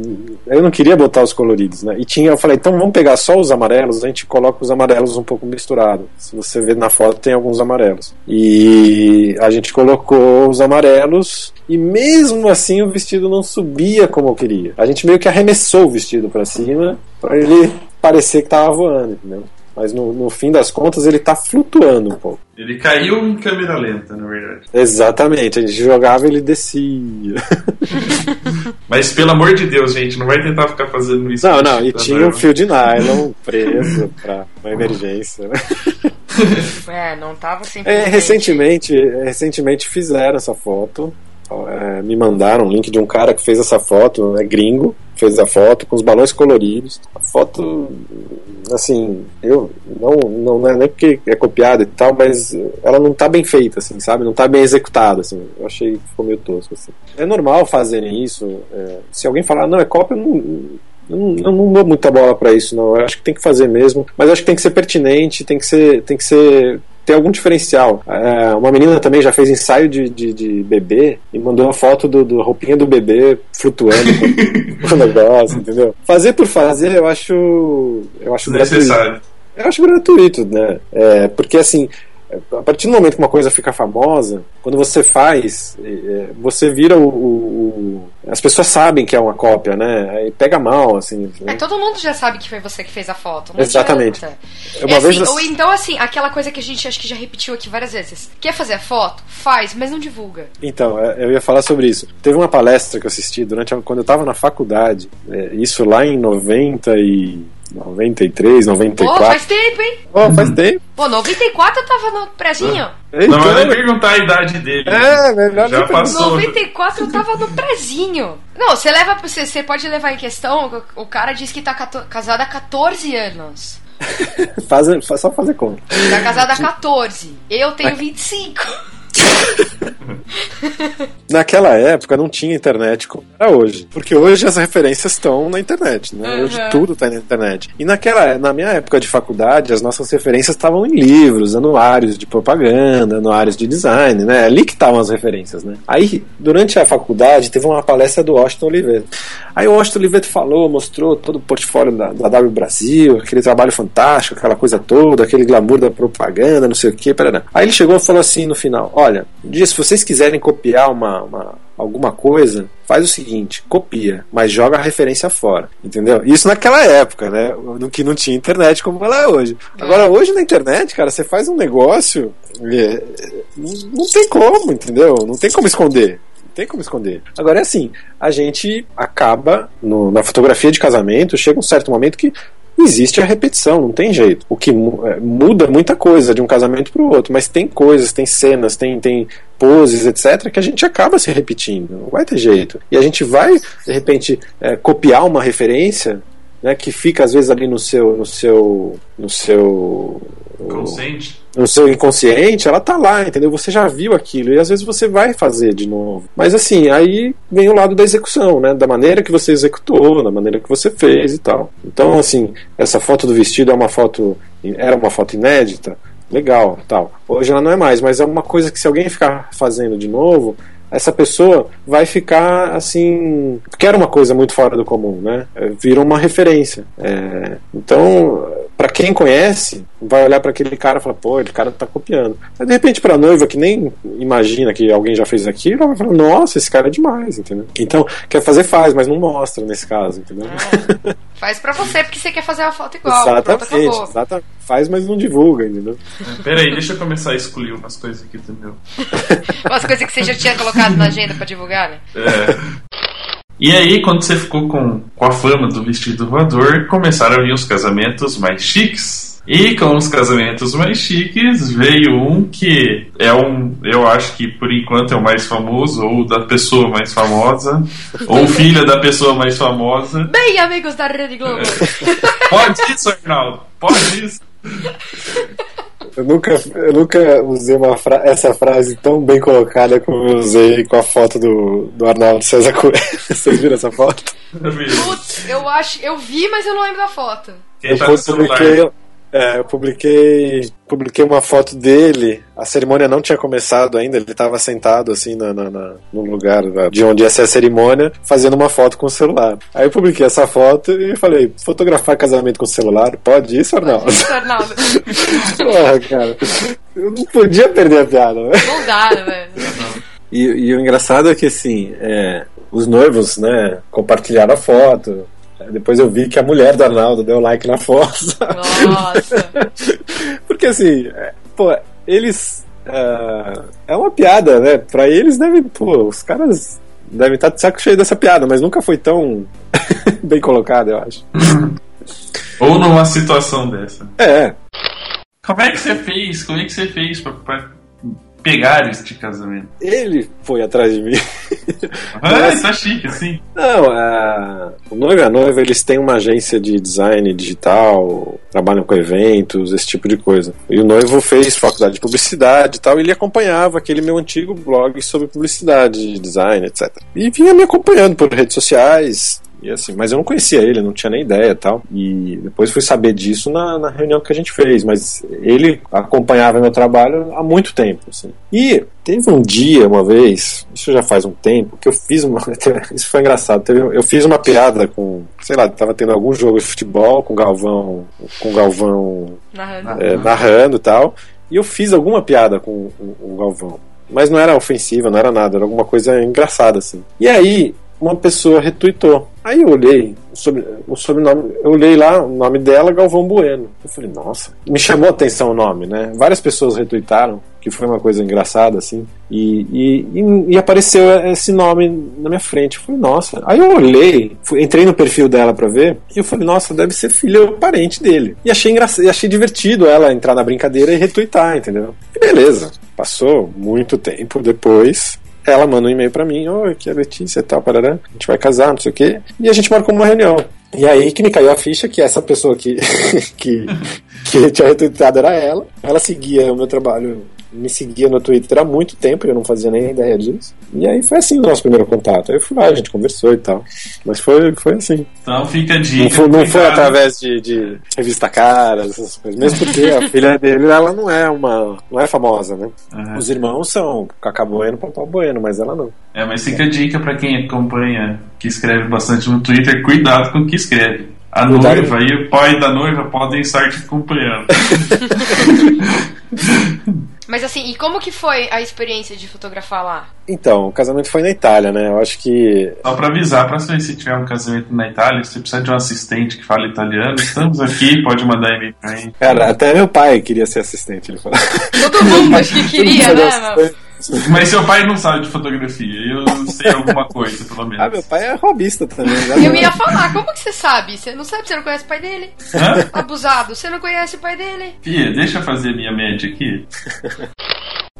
eu não queria botar os coloridos, né? E tinha, eu falei, então vamos pegar só os amarelos, a gente coloca os amarelos um pouco misturados. Se você ver na foto, tem alguns amarelos. E a gente colocou os amarelos e mesmo assim o vestido não subia como eu queria. A gente meio que arremessou o vestido para cima para ele parecer que tava voando, entendeu? Mas no, no, fim das contas ele tá flutuando um pouco. Ele caiu em câmera lenta, na verdade. Exatamente, a gente jogava e ele descia. <laughs> Mas pelo amor de Deus, gente, não vai tentar ficar fazendo isso. Não, não, e tinha um fio de nylon <laughs> preso pra uma emergência, né? É, não tava assim. É, recentemente, recentemente fizeram essa foto é, me mandaram um link de um cara que fez essa foto, é gringo, fez a foto com os balões coloridos. A foto, assim, eu não, não, não é nem porque é copiada e tal, mas ela não tá bem feita, assim, sabe? Não tá bem executada, assim. Eu achei que ficou meio tosco, assim. É normal fazerem isso. É, se alguém falar, não, é cópia, eu não, eu não dou muita bola para isso, não. Eu acho que tem que fazer mesmo, mas acho que tem que ser pertinente, tem que ser, tem que ser ter algum diferencial. É, uma menina também já fez ensaio de, de, de bebê e mandou uma foto do, do roupinha do bebê flutuando <laughs> com o negócio, entendeu? Fazer por fazer, eu acho. Eu acho necessário. Gratuito. Eu acho gratuito, né? É, porque assim, a partir do momento que uma coisa fica famosa, quando você faz, é, você vira o, o, as pessoas sabem que é uma cópia, né? Aí pega mal, assim. É, todo mundo já sabe que foi você que fez a foto. Exatamente. É assim, Ou então, assim, aquela coisa que a gente acho que já repetiu aqui várias vezes. Quer fazer a foto? Faz, mas não divulga. Então, é, eu ia falar sobre isso. Teve uma palestra que eu assisti durante a, quando eu estava na faculdade, é, isso lá em 90 e 93, 94. Pô, faz tempo, hein? Pô, faz tempo. Pô, 94 eu tava no prezinho. Então, não vai nem perguntar a idade dele. É, melhor Já passou. 94 eu tava no prezinho. Não, você leva. Você, você pode levar em questão. O cara disse que tá casado há 14 anos. <laughs> Faz, só fazer conta. Tá casado há 14. Eu tenho 25. <laughs> Naquela época não tinha internet como é hoje. Porque hoje as referências estão na internet, né? Uhum. Hoje tudo está na internet. E naquela, na minha época de faculdade, as nossas referências estavam em livros, anuários de propaganda, anuários de design, né? Ali que estavam as referências, né? Aí, durante a faculdade, teve uma palestra do Washington Oliveto. Aí o Washington Oliveto falou, mostrou todo o portfólio da, da W Brasil, aquele trabalho fantástico, aquela coisa toda, aquele glamour da propaganda, não sei o que, Aí ele chegou e falou assim no final: Olha, dia se vocês quiserem copiar uma, uma alguma coisa, faz o seguinte, copia, mas joga a referência fora, entendeu? Isso naquela época, né? No que não tinha internet como ela é hoje. Agora, hoje na internet, cara, você faz um negócio, é, não, não tem como, entendeu? Não tem como esconder. Tem como esconder. Agora é assim, a gente acaba no- na fotografia de casamento, chega um certo momento que existe a repetição, não tem jeito. O que é, muda muita coisa de um casamento para o outro, mas tem coisas, tem cenas, tem, tem poses, etc., que a gente acaba se repetindo, não vai ter jeito. E a gente vai, de repente, é, copiar uma referência. Né, que fica às vezes ali no seu no seu no seu Consente. no seu inconsciente, ela tá lá, entendeu? Você já viu aquilo e às vezes você vai fazer de novo. Mas assim, aí vem o lado da execução, né? Da maneira que você executou, da maneira que você fez e tal. Então, assim, essa foto do vestido é uma foto era uma foto inédita, legal, tal. Hoje ela não é mais, mas é uma coisa que se alguém ficar fazendo de novo, essa pessoa vai ficar assim. Porque era uma coisa muito fora do comum, né? É, Vira uma referência. É, então, para quem conhece, vai olhar para aquele cara e falar, pô, ele cara tá copiando. Mas de repente, pra noiva que nem imagina que alguém já fez aquilo, ela vai falar, nossa, esse cara é demais, entendeu? Então, quer fazer, faz, mas não mostra nesse caso, entendeu? É. <laughs> Faz pra você, porque você quer fazer a foto igual. Pronto, exatamente, exatamente. Faz, mas não divulga, entendeu? Pera aí, deixa eu começar a excluir umas coisas aqui do meu. <laughs> Umas coisas que você já tinha colocado na agenda pra divulgar, né? É. E aí, quando você ficou com, com a fama do vestido voador, começaram a vir os casamentos mais chiques. E com os casamentos mais chiques, veio um que é um, eu acho que por enquanto é o mais famoso, ou da pessoa mais famosa, <laughs> ou filha da pessoa mais famosa. Bem, amigos da Rede Globo. Pode isso, Arnaldo? Pode isso? <laughs> Eu nunca, eu nunca usei uma fra- essa frase tão bem colocada como eu usei com a foto do, do Arnaldo César Coelho. <laughs> Vocês viram essa foto? Putz, eu acho. Eu vi, mas eu não lembro da foto. Quem Eu tá no celular? É, eu publiquei, publiquei uma foto dele. A cerimônia não tinha começado ainda, ele estava sentado assim na, na- na- no lugar de onde ia ser a cerimônia, fazendo uma foto com o celular. Aí eu publiquei essa foto e falei: fotografar casamento com o celular? Pode isso, Arnaldo? Isso, Arnaldo. <laughs> Porra, cara. Eu não podia perder a piada, né? Não dá, né, velho. E, e o engraçado é que assim, é, os noivos, né, compartilharam a foto. Depois eu vi que a mulher do Arnaldo deu like na foto. Nossa. <laughs> Porque assim, é, pô, eles. é, é uma piada, né? Pra eles devem. Pô, os caras devem estar de saco cheio dessa piada, mas nunca foi tão <laughs> bem colocada, eu acho. <laughs> Ou numa situação dessa. É, Como é que você fez? Como é que você fez pra, pra pegar este casamento? ele foi atrás de mim. <laughs> Ah, tá chique, assim. Não, a... o noivo e a noiva eles têm uma agência de design digital, trabalham com eventos, esse tipo de coisa. E o noivo fez faculdade de publicidade e tal, e ele acompanhava aquele meu antigo blog sobre publicidade, design, etc. E vinha me acompanhando por redes sociais. E assim, mas eu não conhecia ele, não tinha nem ideia tal. E depois fui saber disso na, na reunião que a gente fez. Mas ele acompanhava meu trabalho há muito tempo. Assim. E teve um dia, uma vez, isso já faz um tempo, que eu fiz uma. <laughs> Isso foi engraçado. Teve- eu fiz uma piada com. Sei lá, tava tendo algum jogo de futebol com o Galvão. Com o Galvão Narrando. é, narrando e tal. E eu fiz alguma piada com o, o Galvão. Mas não era ofensiva, não era nada, era alguma coisa engraçada, assim. E aí, uma pessoa retweetou. Aí eu olhei o, sobre, o sobrenome, eu olhei lá o nome dela, Galvão Bueno. Eu falei, nossa, me chamou a atenção o nome, né? Várias pessoas retweetaram, que foi uma coisa engraçada, assim. E, e, e, apareceu esse nome na minha frente. Eu falei, nossa. Aí eu olhei, fui- entrei no perfil dela pra ver, e eu falei, nossa, deve ser filha ou parente dele. E achei engraçado, e achei divertido ela entrar na brincadeira e retweetar, entendeu? E beleza. Passou muito tempo depois. Ela manda um e-mail pra mim, oi, aqui é a Letícia e tal, parará. A gente vai casar, não sei o quê. E a gente marcou uma reunião. E aí que me caiu a ficha que essa pessoa que, <laughs> que, que tinha retweetado era ela. Ela seguia o meu trabalho, me seguia no Twitter há muito tempo e eu não fazia nem ideia disso. E aí foi assim o nosso primeiro contato. Aí eu fui lá, a gente conversou e tal. Mas foi, foi assim. Então fica a dica. Não foi, não foi através de, de revista Caras, essas coisas. Mesmo porque a <laughs> filha dele, ela não é uma. não é famosa, né? Aham. Os irmãos são Cacá Bueno e Papá Bueno, mas ela não. É, mas fica a dica pra quem acompanha, que escreve bastante no Twitter, cuidado com o que escreve. A Cuidado. noiva e o pai da noiva podem estar te acompanhando. <laughs> Mas assim, e como que foi a experiência de fotografar lá? Então, o casamento foi na Itália, né? Eu acho que. Só pra avisar, pra saber se tiver um casamento na Itália, se você precisa de um assistente que fale italiano, estamos aqui, pode mandar e-mail pra gente. Cara, até meu pai queria ser assistente, ele falou. Todo mundo acho que queria, né? Mas seu pai não sabe de fotografia, eu sei alguma coisa, pelo menos. Ah, meu pai é robista também. né? Eu ia falar, como que você sabe? Você não sabe, você não conhece o pai dele? Hã? Abusado, você não conhece o pai dele? Fia, deixa eu fazer minha média aqui. <laughs>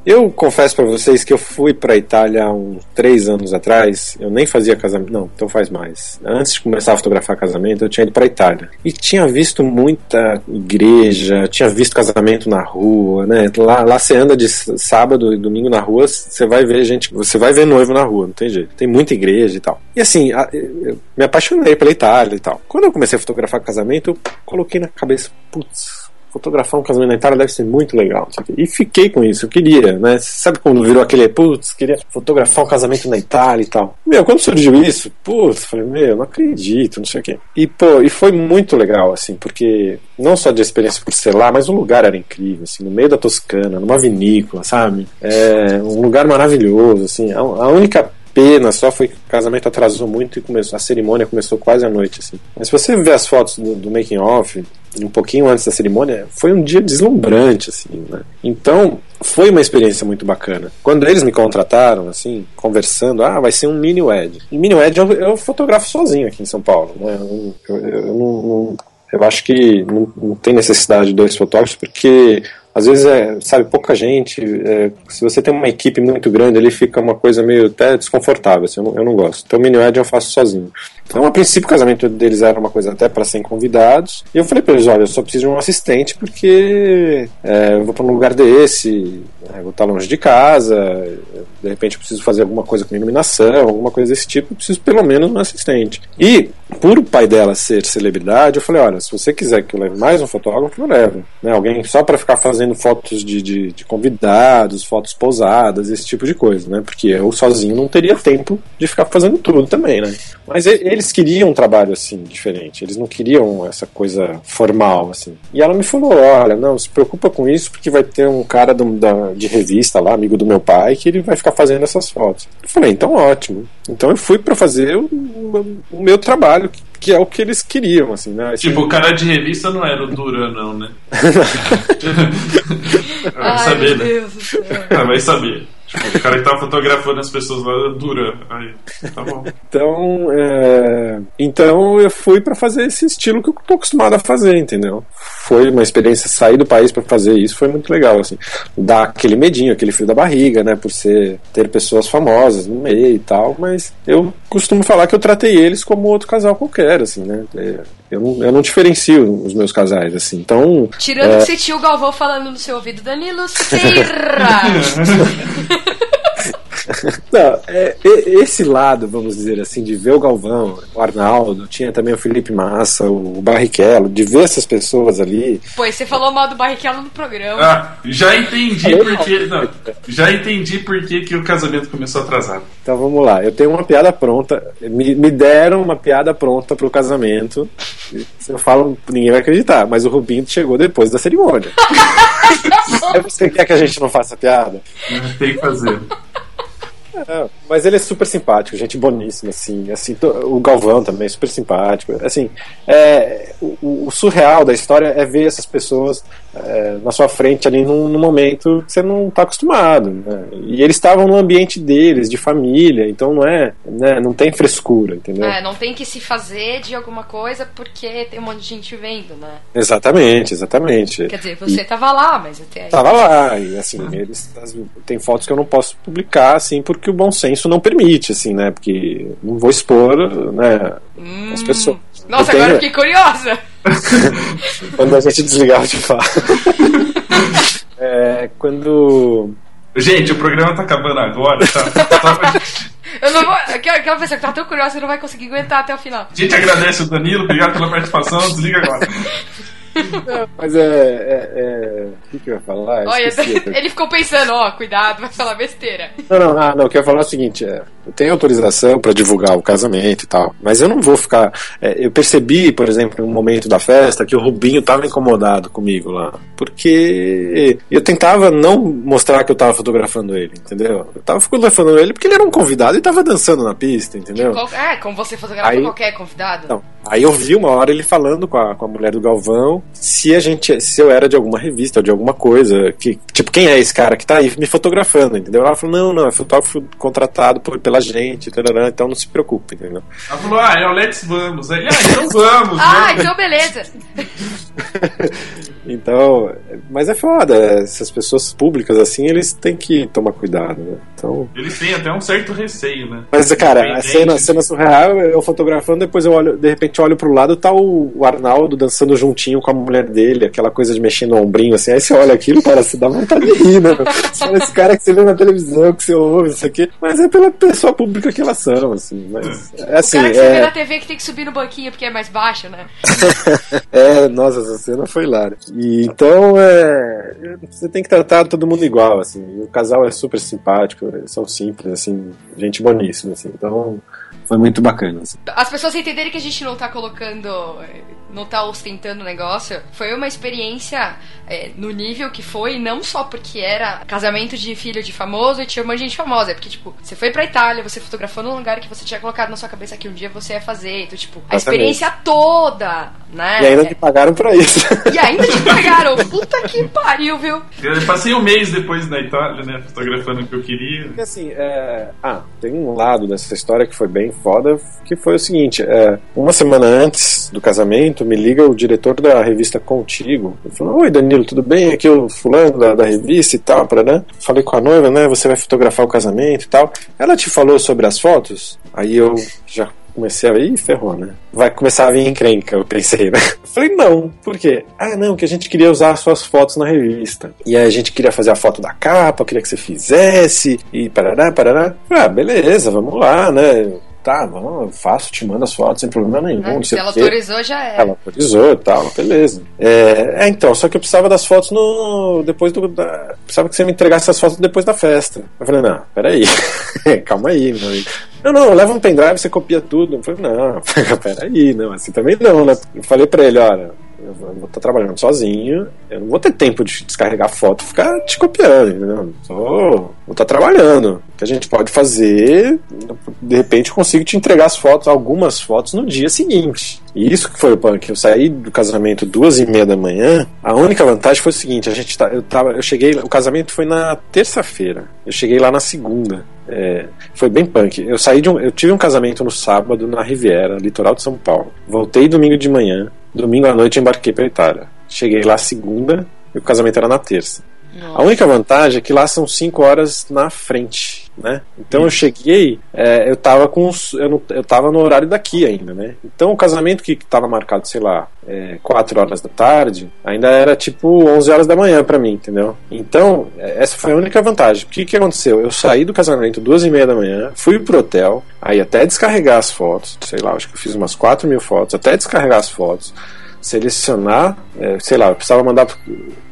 Eu confesso pra vocês que eu fui pra Itália há uns três anos atrás. Eu nem fazia casamento. Não, então faz mais. Antes de começar a fotografar casamento, eu tinha ido pra Itália. E tinha visto muita igreja, tinha visto casamento na rua, né? Lá, lá você anda de sábado e domingo na rua, você vai ver gente. Você vai ver noivo na rua, não tem jeito. Tem muita igreja e tal. E assim, eu me apaixonei pela Itália e tal. Quando eu comecei a fotografar casamento, eu coloquei na cabeça, putz, fotografar um casamento na Itália deve ser muito legal. E fiquei com isso, eu queria, né? Sabe quando virou aquele, putz, queria fotografar um casamento na Itália e tal. Meu, quando surgiu isso, putz, falei, meu, não acredito, não sei o quê. E, pô, e foi muito legal, assim, porque não só de experiência por ser lá, mas o lugar era incrível, assim, no meio da Toscana, numa vinícola, sabe? É um lugar maravilhoso, assim. A, a única pena só foi que o casamento atrasou muito e começou, a cerimônia começou quase à noite, assim. Mas se você ver as fotos do, do making off, um pouquinho antes da cerimônia, foi um dia deslumbrante, assim, né? Então, foi uma experiência muito bacana. Quando eles me contrataram, assim, conversando, ah, vai ser um mini wed. E mini wed eu, eu fotografo sozinho aqui em São Paulo, né? Eu, eu, eu não, não- eu acho que não, não tem necessidade de dois fotógrafos, porque às vezes é, sabe, pouca gente. é, se você tem uma equipe muito grande, ele fica uma coisa meio até desconfortável. Assim, eu, não, eu não gosto. Então, mini wed eu faço sozinho. Então, a princípio, o casamento deles era uma coisa até para serem convidados. E eu falei para eles: olha, eu só preciso de um assistente porque é, eu vou para um lugar desse, né, vou estar longe de casa, de repente eu preciso fazer alguma coisa com iluminação, alguma coisa desse tipo, eu preciso pelo menos um assistente. E, por o pai dela ser celebridade, eu falei: olha, se você quiser que eu leve mais um fotógrafo, eu levo. Né, alguém só para ficar fazendo fotos de, de, de convidados, fotos pousadas, esse tipo de coisa, né? Porque eu sozinho não teria tempo de ficar fazendo tudo também, né? Mas e- eles queriam um trabalho assim, diferente. Eles não queriam essa coisa formal, assim. E ela me falou: olha, não, se preocupa com isso, porque vai ter um cara do- da- de revista lá, amigo do meu pai, que ele vai ficar fazendo essas fotos. Eu falei: então ótimo. Então eu fui para fazer o, o meu trabalho, que- é o que eles queriam, assim, né? Esse- Tipo, o cara de revista não era o Duran, não, né? <laughs> <laughs> vai Ai, saber, né? Deus. Ah, vai saber. Tipo, o cara que tava fotografando as pessoas lá era o Duran. Aí, tá bom. Então, é, então eu fui para fazer esse estilo que eu tô acostumado a fazer, entendeu? Foi uma experiência sair do país para fazer isso, foi muito legal, assim. Dá aquele medinho, aquele frio da barriga, né, por ser ter pessoas famosas no meio e tal, mas eu costumo falar que eu tratei eles como outro casal qualquer, assim, né? É, Eu não, eu não diferencio os meus casais, assim. Então, Tirando que você tinha o Galvão falando no seu ouvido, Danilo Serra! <laughs> <laughs> <laughs> Não, é, esse lado, vamos dizer assim, de ver o Galvão, o Arnaldo, tinha também o Felipe Massa, o Barrichello, de ver essas pessoas ali. Pô, e você falou mal do Barrichello no programa. Ah, já entendi Falei porque. Não, já entendi porque que o casamento começou atrasado. Então vamos lá, eu tenho uma piada pronta. Me, me deram uma piada pronta pro casamento. Se eu falo, ninguém vai acreditar, mas o Rubinho chegou depois da cerimônia. <laughs> Você quer que a gente não faça piada? Tem que fazer. É, mas ele é super simpático, gente boníssima, assim, assim, o Galvão também é super simpático, assim, é, o, o surreal da história é ver essas pessoas é, na sua frente ali num, num momento que você não está acostumado, né? e eles estavam no ambiente deles, de família, então não é, né, não tem frescura, entendeu? É, não tem que se fazer de alguma coisa porque tem um monte de gente vendo, né? Exatamente, exatamente. Quer dizer, você tava lá, mas até aí. Tava lá, e assim, eles tem fotos que eu não posso publicar, assim, porque o bom senso não permite, assim, né? Porque não vou expor, né, as pessoas. Nossa, Eu agora eu tenho- fiquei curiosa. <laughs> Quando a gente desligar de falar. <laughs> é, quando. Gente, o programa tá acabando agora, tá? Gente- <laughs> Eu não vou. Aquela, aquela pessoa que tá tão curiosa, você não vai conseguir aguentar até o final. A gente agradece o Danilo, obrigado pela participação, desliga agora. <laughs> Mas é. é, é... O que, que eu ia falar? Olha, esqueci <laughs> ele ficou pensando, ó, cuidado, vai falar besteira. Não, não, ah, não, o que eu ia falar é o seguinte: é, eu tenho autorização para divulgar o casamento e tal, mas eu não vou ficar. é, eu percebi, por exemplo, no momento da festa, que o Rubinho tava incomodado comigo lá, porque eu tentava não mostrar que eu tava fotografando ele, entendeu? Eu tava fotografando ele porque ele era um convidado e tava dançando na pista, entendeu? Qual- É, como você fotografa Aí- qualquer convidado. Não. Aí eu vi uma hora ele falando com a, com a mulher do Galvão se a gente, se eu era de alguma revista ou de alguma coisa, que tipo quem é esse cara que tá aí me fotografando, entendeu? Ela falou não, não, é fotógrafo contratado por, pela gente, tarará, então não se preocupe, entendeu? Ela falou, ah, é o Let's Vamos. Aí, ah, então vamos. <laughs> Ah, né? então beleza. <laughs> Então, mas é foda, essas pessoas públicas assim, eles têm que tomar cuidado, né? Então, Eles têm até um certo receio, né? Mas, cara, a cena, a cena surreal, eu fotografando, depois eu olho, de repente eu olho pro lado, tá o, o Arnaldo dançando juntinho com a mulher dele, aquela coisa de mexer no ombrinho, assim, aí você olha aquilo, cara, você dá vontade de rir, né? <laughs> Fala, esse cara que você vê na televisão, que você ouve, isso aqui, mas é pela pessoa pública que elas são, assim, mas, é O assim, cara que você vê na é, TV que tem que subir no banquinho porque é mais baixo, né? <laughs> é, nossa, essa cena foi hilária. E então, é, você tem que tratar todo mundo igual, assim, e o casal é super simpático, são simples, assim, gente boníssima, assim, então foi muito bacana, assim. As pessoas entenderem que a gente não tá colocando. Não tá ostentando o negócio. Foi uma experiência eh, no nível que foi, não só porque era casamento de filho de famoso e tinha um de gente famosa. É porque, tipo, você foi pra Itália, você fotografou num lugar que você tinha colocado na sua cabeça que um dia você ia fazer. Então, tipo, a Exatamente. experiência toda, né? E ainda me pagaram pra isso. E ainda te <laughs> pagaram. Puta que pariu, viu? Eu passei um mês depois na Itália, né? Fotografando o que eu queria. Porque assim, é... ah, tem um lado dessa história que foi bem foda, que foi o seguinte: é, uma semana antes do casamento, me liga o diretor da revista Contigo. Ele falou: Oi, Danilo, tudo bem? Aqui é o fulano da, da revista e tal, né? Falei com a noiva, né? Você vai fotografar o casamento e tal. Ela te falou sobre as fotos? Aí eu já comecei a ih, ferrou, né? Vai começar a vir encrenca, eu pensei, né? <laughs> Falei, não, por quê? Ah, não, que a gente queria usar as suas fotos na revista. E aí a gente queria fazer a foto da capa, queria que você fizesse, e parará, parará. Ah, beleza, vamos lá, né? Tá, vamos, eu faço, te mando as fotos sem problema nenhum. Né? não Se ela autorizou, já é. Ela autorizou e tal, beleza. É, é, então, só que eu precisava das fotos no. Depois do. Da, precisava que você me entregasse as fotos depois da festa. Eu falei, não, peraí. <laughs> Calma aí, meu amigo. Não, não, leva um pendrive, você copia tudo. Eu falei, não, <laughs> peraí, não, assim também não, né? Eu falei pra ele, olha, eu vou estar trabalhando sozinho, eu não vou ter tempo de descarregar foto e ficar te copiando, entendeu? Tô, vou estar trabalhando. O que a gente pode fazer, de repente consigo te entregar as fotos, algumas fotos no dia seguinte. E isso que foi o punk. Eu saí do casamento duas e meia da manhã. A única vantagem foi o seguinte: a gente tá, eu tava, eu cheguei, o casamento foi na terça-feira. Eu cheguei lá na segunda. É, foi bem punk. Eu saí de um, eu tive um casamento no sábado na Riviera, litoral de São Paulo. Voltei domingo de manhã. Domingo à noite embarquei para Itália. Cheguei lá segunda e o casamento era na terça. A única vantagem é que lá são 5 horas na frente, né? Então eu cheguei, é, eu tava com eu, não, eu tava no horário daqui ainda, né? Então o casamento que tava marcado, sei lá, 4 horas da tarde, ainda era tipo 11 horas da manhã pra mim, entendeu? Então, é, essa foi a única vantagem. O que que aconteceu? Eu saí do casamento duas e meia da manhã, fui pro hotel, aí até descarregar as fotos, sei lá, acho que eu fiz umas 4 mil fotos, até descarregar as fotos, selecionar, é, sei lá, eu precisava mandar.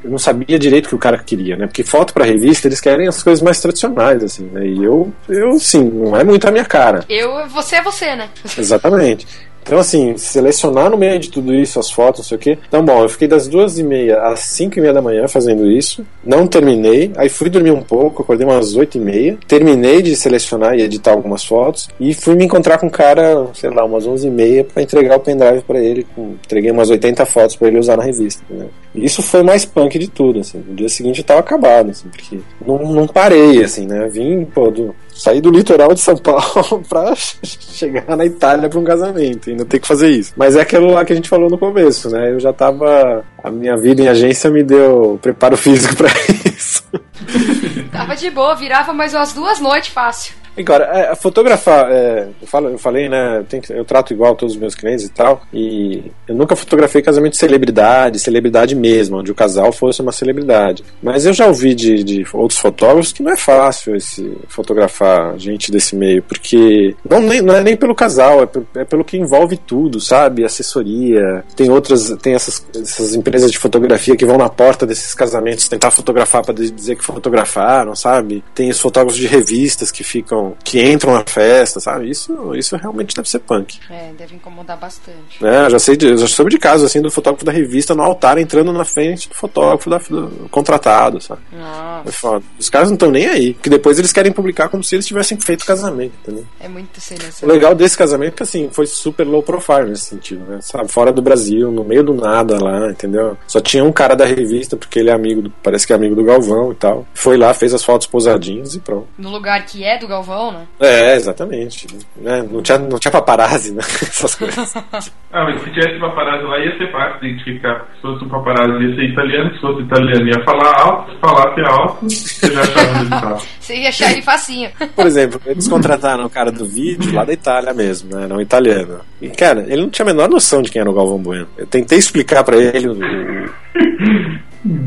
Eu não sabia direito o que o cara queria, né? Porque foto pra revista eles querem as coisas mais tradicionais, assim, né? E eu, eu sim, não é muito a minha cara. Eu, você é você, né? Exatamente. Então, assim, selecionar no meio de tudo isso as fotos, não sei o quê. Então, bom, eu fiquei das duas e meia às cinco e meia da manhã fazendo isso. Não terminei. Aí fui dormir um pouco, acordei umas oito e meia. Terminei de selecionar e editar algumas fotos. E fui me encontrar com um cara, sei lá, umas onze e meia pra entregar o pendrive pra ele. Entreguei umas 80 fotos pra ele usar na revista. Né? Isso foi mais punk de tudo, assim. No dia seguinte eu tava acabado, assim, porque não, não parei, assim, né? Vim, pô, do, saí do litoral de São <laughs> Paulo pra chegar na Itália pra um casamento. Ainda tem que fazer isso. Mas é aquilo lá que a gente falou no começo, né? Eu já tava. A minha vida em agência me deu preparo físico pra <laughs> isso. <laughs> Tava de boa, virava mais umas duas noites fácil. Agora, é, fotografar, é, eu, falo, eu falei, né? Eu, tenho eu trato igual todos os meus clientes e tal. E eu nunca fotografei casamento de celebridade, celebridade mesmo, onde o casal fosse uma celebridade. Mas eu já ouvi de, de outros fotógrafos que não é fácil esse fotografar gente desse meio, porque não, nem, não é nem pelo casal, é, é pelo que envolve tudo, sabe? Assessoria, tem outras, tem essas, essas empresas de fotografia que vão na porta desses casamentos tentar fotografar para dizer que fotografaram, sabe? Tem os fotógrafos de revistas que ficam, que entram na festa, sabe? Isso, isso realmente deve ser punk. É, deve incomodar bastante. né? Eu já sei, de, eu já soube de casos assim do fotógrafo da revista no altar entrando na frente do fotógrafo da- do contratado, sabe? É Nossa, foda. Os caras não estão nem aí, porque depois eles querem publicar como se eles tivessem feito casamento, entendeu? é muito sem O noção. legal desse casamento é que assim, foi super low profile nesse sentido, né? Sabe, fora do Brasil, no meio do nada lá, entendeu? Só tinha um cara da revista, porque ele é amigo, do, parece que é amigo do Galvão e tal. Foi lá, fez as fotos pousadinhas e pronto. No lugar que é do Galvão, né? É, exatamente. Né? Não, tinha, não tinha paparazzi, né? <laughs> Essas coisas. <laughs> Ah, mas se tivesse paparazzi lá ia ser fácil de identificar. Se fosse um paparazzi ia ser italiano, se fosse italiano ia falar alto, se falasse alto, você já achava ele. <laughs> Você ia achar ele facinho. Por exemplo, eles contrataram o cara do vídeo lá da Itália mesmo, né? Não italiano. E, cara, ele não tinha a menor noção de quem era o Galvão Bueno. Eu tentei explicar pra ele o,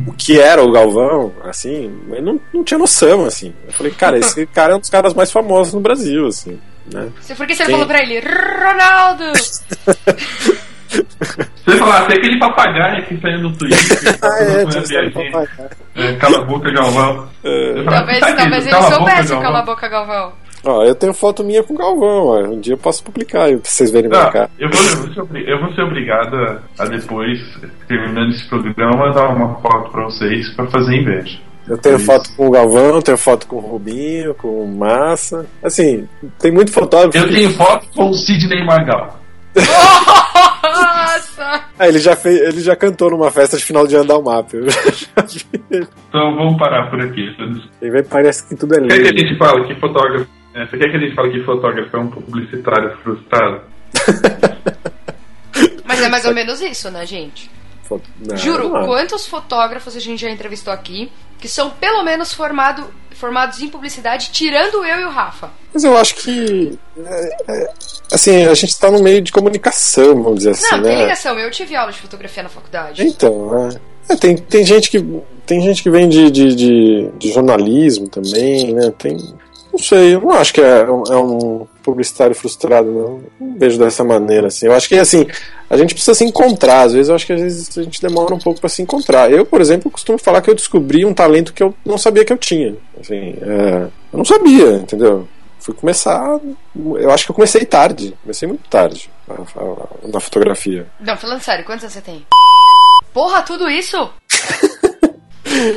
o- o que era o Galvão, assim, ele não, não tinha noção, assim. Eu falei, cara, <laughs> esse cara é um dos caras mais famosos no Brasil, assim, né? Você- Por que você Quem? falou pra ele, Ronaldo? <laughs> Você falar até aquele papagaio que saiu no Twitter. Ah, é, tinha. É, Cala a boca, Galvão. Eu falava, Talvez, "Tá talvez ele soubesse o Galvão." cala a boca Galvão. Ó, eu tenho foto minha com o Galvão, ó. Um dia eu posso publicar pra vocês verem Tá, eu, vou, eu, vou eu vou ser obrigado a, a depois, terminando esse programa, mandar uma foto pra vocês pra fazer inveja. Eu tenho Isso. foto com o Galvão, tenho foto com o Rubinho, com o Massa. Assim, tem muito fotógrafo. Eu que- tenho foto com o Sidney Magal. Nossa! Ah, ele já fez, ele já cantou numa festa de final de ano da UMAP. <laughs> Ele. Então vamos parar por aqui. Ele vem, parece que tudo é Quer que a lindo. gente fale que fotógrafo. É, Você quer que a gente fale que fotógrafo é um publicitário frustrado? <laughs> Mas é mais ou menos isso, né, gente? Não, Juro, não. quantos fotógrafos a gente já entrevistou aqui que são pelo menos formado, formados em publicidade, tirando eu e o Rafa? Mas eu acho que. é, é, assim, a gente tá no meio de comunicação, vamos dizer assim, Não, tem né? ligação. Eu tive aula de fotografia na faculdade. Então, é. É, tem, tem gente que. Tem gente que vem de, de, de, de jornalismo também, né? Tem. Não sei, eu não acho que é, um- é um publicitário frustrado, não. Não vejo dessa maneira, assim. Eu acho que, assim, a gente precisa se encontrar. Às vezes, eu acho que às vezes a gente demora um pouco para se encontrar. Eu, por exemplo, costumo falar que eu descobri um talento que eu não sabia que eu tinha. Assim, é, eu não sabia, entendeu? Fui começar. Eu acho que eu comecei tarde. Comecei muito tarde na fotografia. Não, falando sério, quantos anos você tem? Porra, tudo isso? <laughs>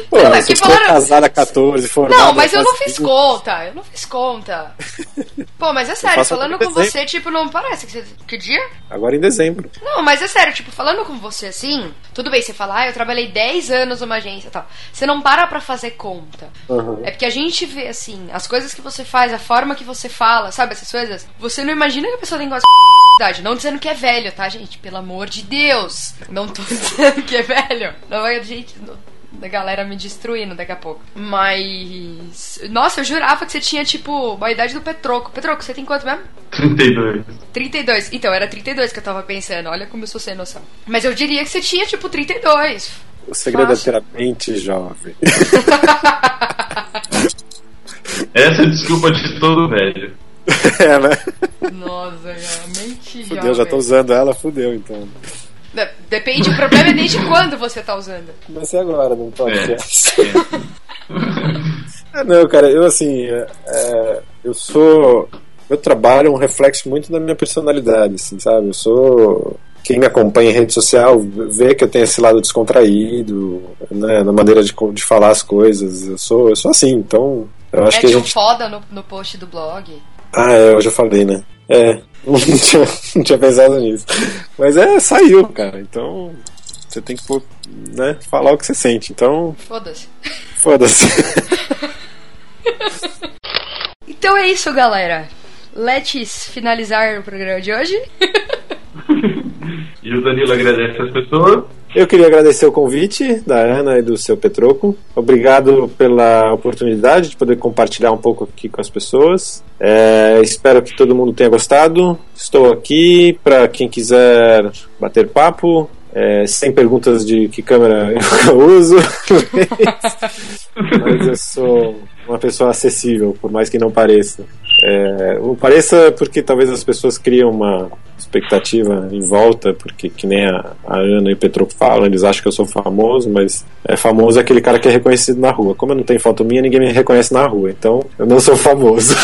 Pô, Não, é você que ficou falaram- casada a 14, formada. Não, mas eu não quase fiz 20. conta. Eu não fiz conta. <laughs> Pô, mas é sério, falando com exemplo. você, tipo, não parece que você. Que dia? Agora em dezembro. Não, mas é sério, tipo, falando com você assim, tudo bem, você fala, ah, eu trabalhei 10 anos numa agência e tal. Você não para pra fazer conta. Uhum. É porque a gente vê, assim, as coisas que você faz, a forma que você fala, sabe essas coisas? Você não imagina que a pessoa tem <laughs> idade. Não dizendo que é velho, tá, gente? Pelo amor de Deus. Não tô <laughs> dizendo que é velho. Não vai, gente, não- da galera me destruindo daqui a pouco. Mas. Nossa, eu jurava que você tinha, tipo, a idade do Petroco. Petroco, você tem quanto mesmo? 32. 32. Então, era 32 que eu tava pensando. Olha como eu sou sem noção. Mas eu diria que você tinha, tipo, 32. O segredo Fácil. é ter a mente jovem. <laughs> Essa é a desculpa de todo velho. <laughs> é, né? Nossa, realmente Fudeu, já tô usando ela, fudeu então. De- Depende, o problema é desde quando você tá usando. Comecei agora, não pode É. ser. <laughs> Ah, não, cara, eu assim, é, é, eu sou. Meu trabalho é um reflexo muito da minha personalidade, assim, sabe? Eu sou. Quem me acompanha em rede social vê que eu tenho esse lado descontraído, né, na maneira de, de falar as coisas. Eu sou, eu sou assim, então. Eu acho é que a de um gente. foda no, no post do blog. Ah, é, eu já falei, né? É, não <laughs> tinha, não tinha pensado nisso. Mas é, saiu, cara. Então, você tem que né, falar o que você sente. Então, Foda-se. foda-se. <laughs> Então é isso, galera. Let's finalizar o programa de hoje. <laughs> E o Danilo agradece as pessoas. Eu queria agradecer o convite da Ana e do seu Petroco. Obrigado pela oportunidade de poder compartilhar um pouco aqui com as pessoas. É, espero que todo mundo tenha gostado. Estou aqui para quem quiser bater papo. É, sem perguntas de que câmera <laughs> eu uso, mas eu sou uma pessoa acessível, por mais que não pareça. É, pareça porque talvez as pessoas criam uma expectativa em volta, porque que nem a, a Ana e o Petro falam, eles acham que eu sou famoso, mas é famoso aquele cara que é reconhecido na rua. Como eu não tenho foto minha, ninguém me reconhece na rua, então eu não sou famoso.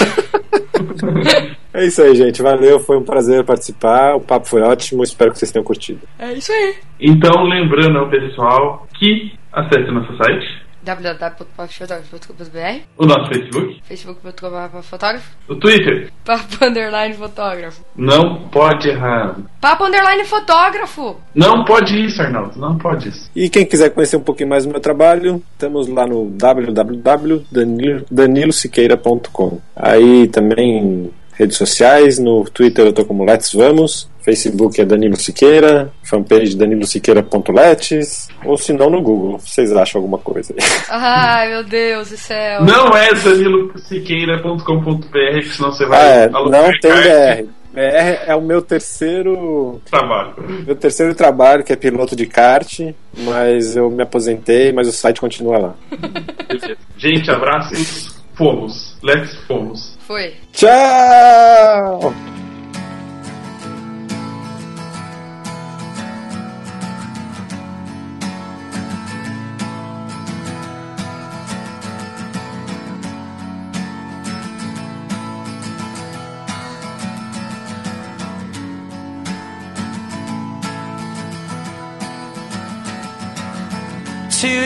<laughs> é isso aí, gente. Valeu, foi um prazer participar. O papo foi ótimo, espero que vocês tenham curtido. É isso aí. Então, lembrando ao pessoal que acesse nosso site, www.papofotografo.com.br o nosso Facebook, facebook.com.br fotógrafo o Twitter. papo underline fotógrafo Não pode errar. papo underline fotógrafo Não pode isso, Arnaldo. Não pode isso. E quem quiser conhecer um pouquinho mais do meu trabalho, estamos lá no www.danilosiqueira.com. Aí também redes sociais, no Twitter eu tô como Let's Vamos, Facebook é Danilo Siqueira, fanpage danilosiqueira.letes, ou se não no Google, vocês acham alguma coisa aí. <laughs> ai meu Deus do céu Não é danilosiqueira.com.br, que senão você vai Ah, é, não tem. BR. BR é o meu terceiro Trabalho. meu terceiro trabalho, que é piloto de kart, mas eu me aposentei, mas o site continua lá. <laughs> Gente, abraços. Fomos. Let's fomos. foi Tchau!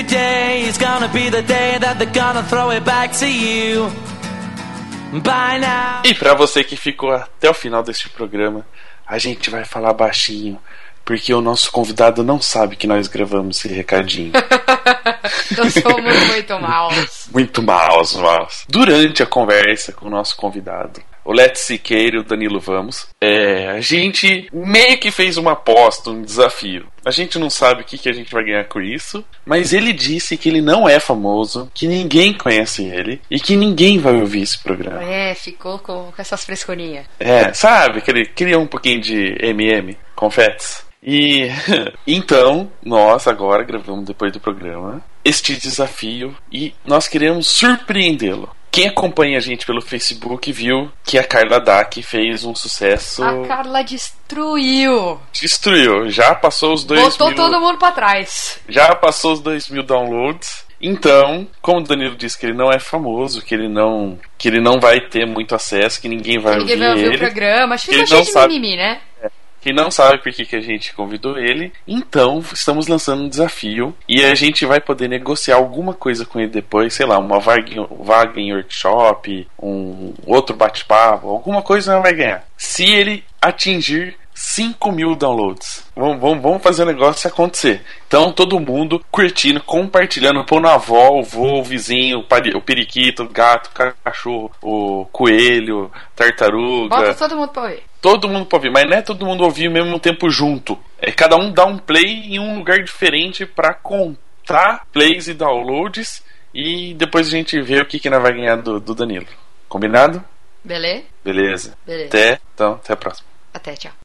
Today is gonna be the day that they're gonna throw it back to you. By now. E pra você que ficou até o final deste programa, a gente vai falar baixinho, porque o nosso convidado não sabe que nós gravamos esse recadinho. <laughs> eu sou muito muito mal Muito maus, maus. Durante a conversa com o nosso convidado, o Let's Siqueira e o Danilo Vamos, é, a gente meio que fez uma aposta, um desafio. A gente não sabe o que, que a gente vai ganhar com isso, mas ele disse que ele não é famoso, que ninguém conhece ele e que ninguém vai ouvir esse programa. é ficou com, com essas frescurinhas É, sabe? Que ele queria um pouquinho de MM, confetes. E <laughs> então, nós agora gravamos depois do programa este desafio e nós queremos surpreendê-lo. Quem acompanha a gente pelo Facebook viu que a Carla Dac fez um sucesso. a Carla destruiu Destruiu. Já passou os dois botou mil. todo mundo pra trás Já passou os 2 mil downloads. Então, como o Danilo disse que ele não é famoso, que ele não, que ele não vai ter muito acesso, que ninguém vai ninguém ouvir vai ouvir ele. o programa acho que Ele não de sabe. mimimi né Quem não sabe por que, que a gente convidou ele, então estamos lançando um desafio e a gente vai poder negociar alguma coisa com ele depois, sei lá, uma vaga em, vaga em workshop, um outro bate-papo, alguma coisa ele vai ganhar. Se ele atingir 5 mil downloads. Vamos, vamos, vamos fazer o negócio acontecer. Então, todo mundo curtindo, compartilhando, pondo a avó, o vô, o vizinho, o pari- o periquito, o gato, o cachorro, o coelho, tartaruga bota todo mundo pra ouvir todo mundo pode ouvir, mas não é todo mundo ouvir ao mesmo tempo junto. É cada um dá um play em um lugar diferente pra contar plays e downloads e depois a gente vê o que que nós vai ganhar do, do Danilo. Combinado? beleza Beleza. beleza Até, então, até a próxima. até tchau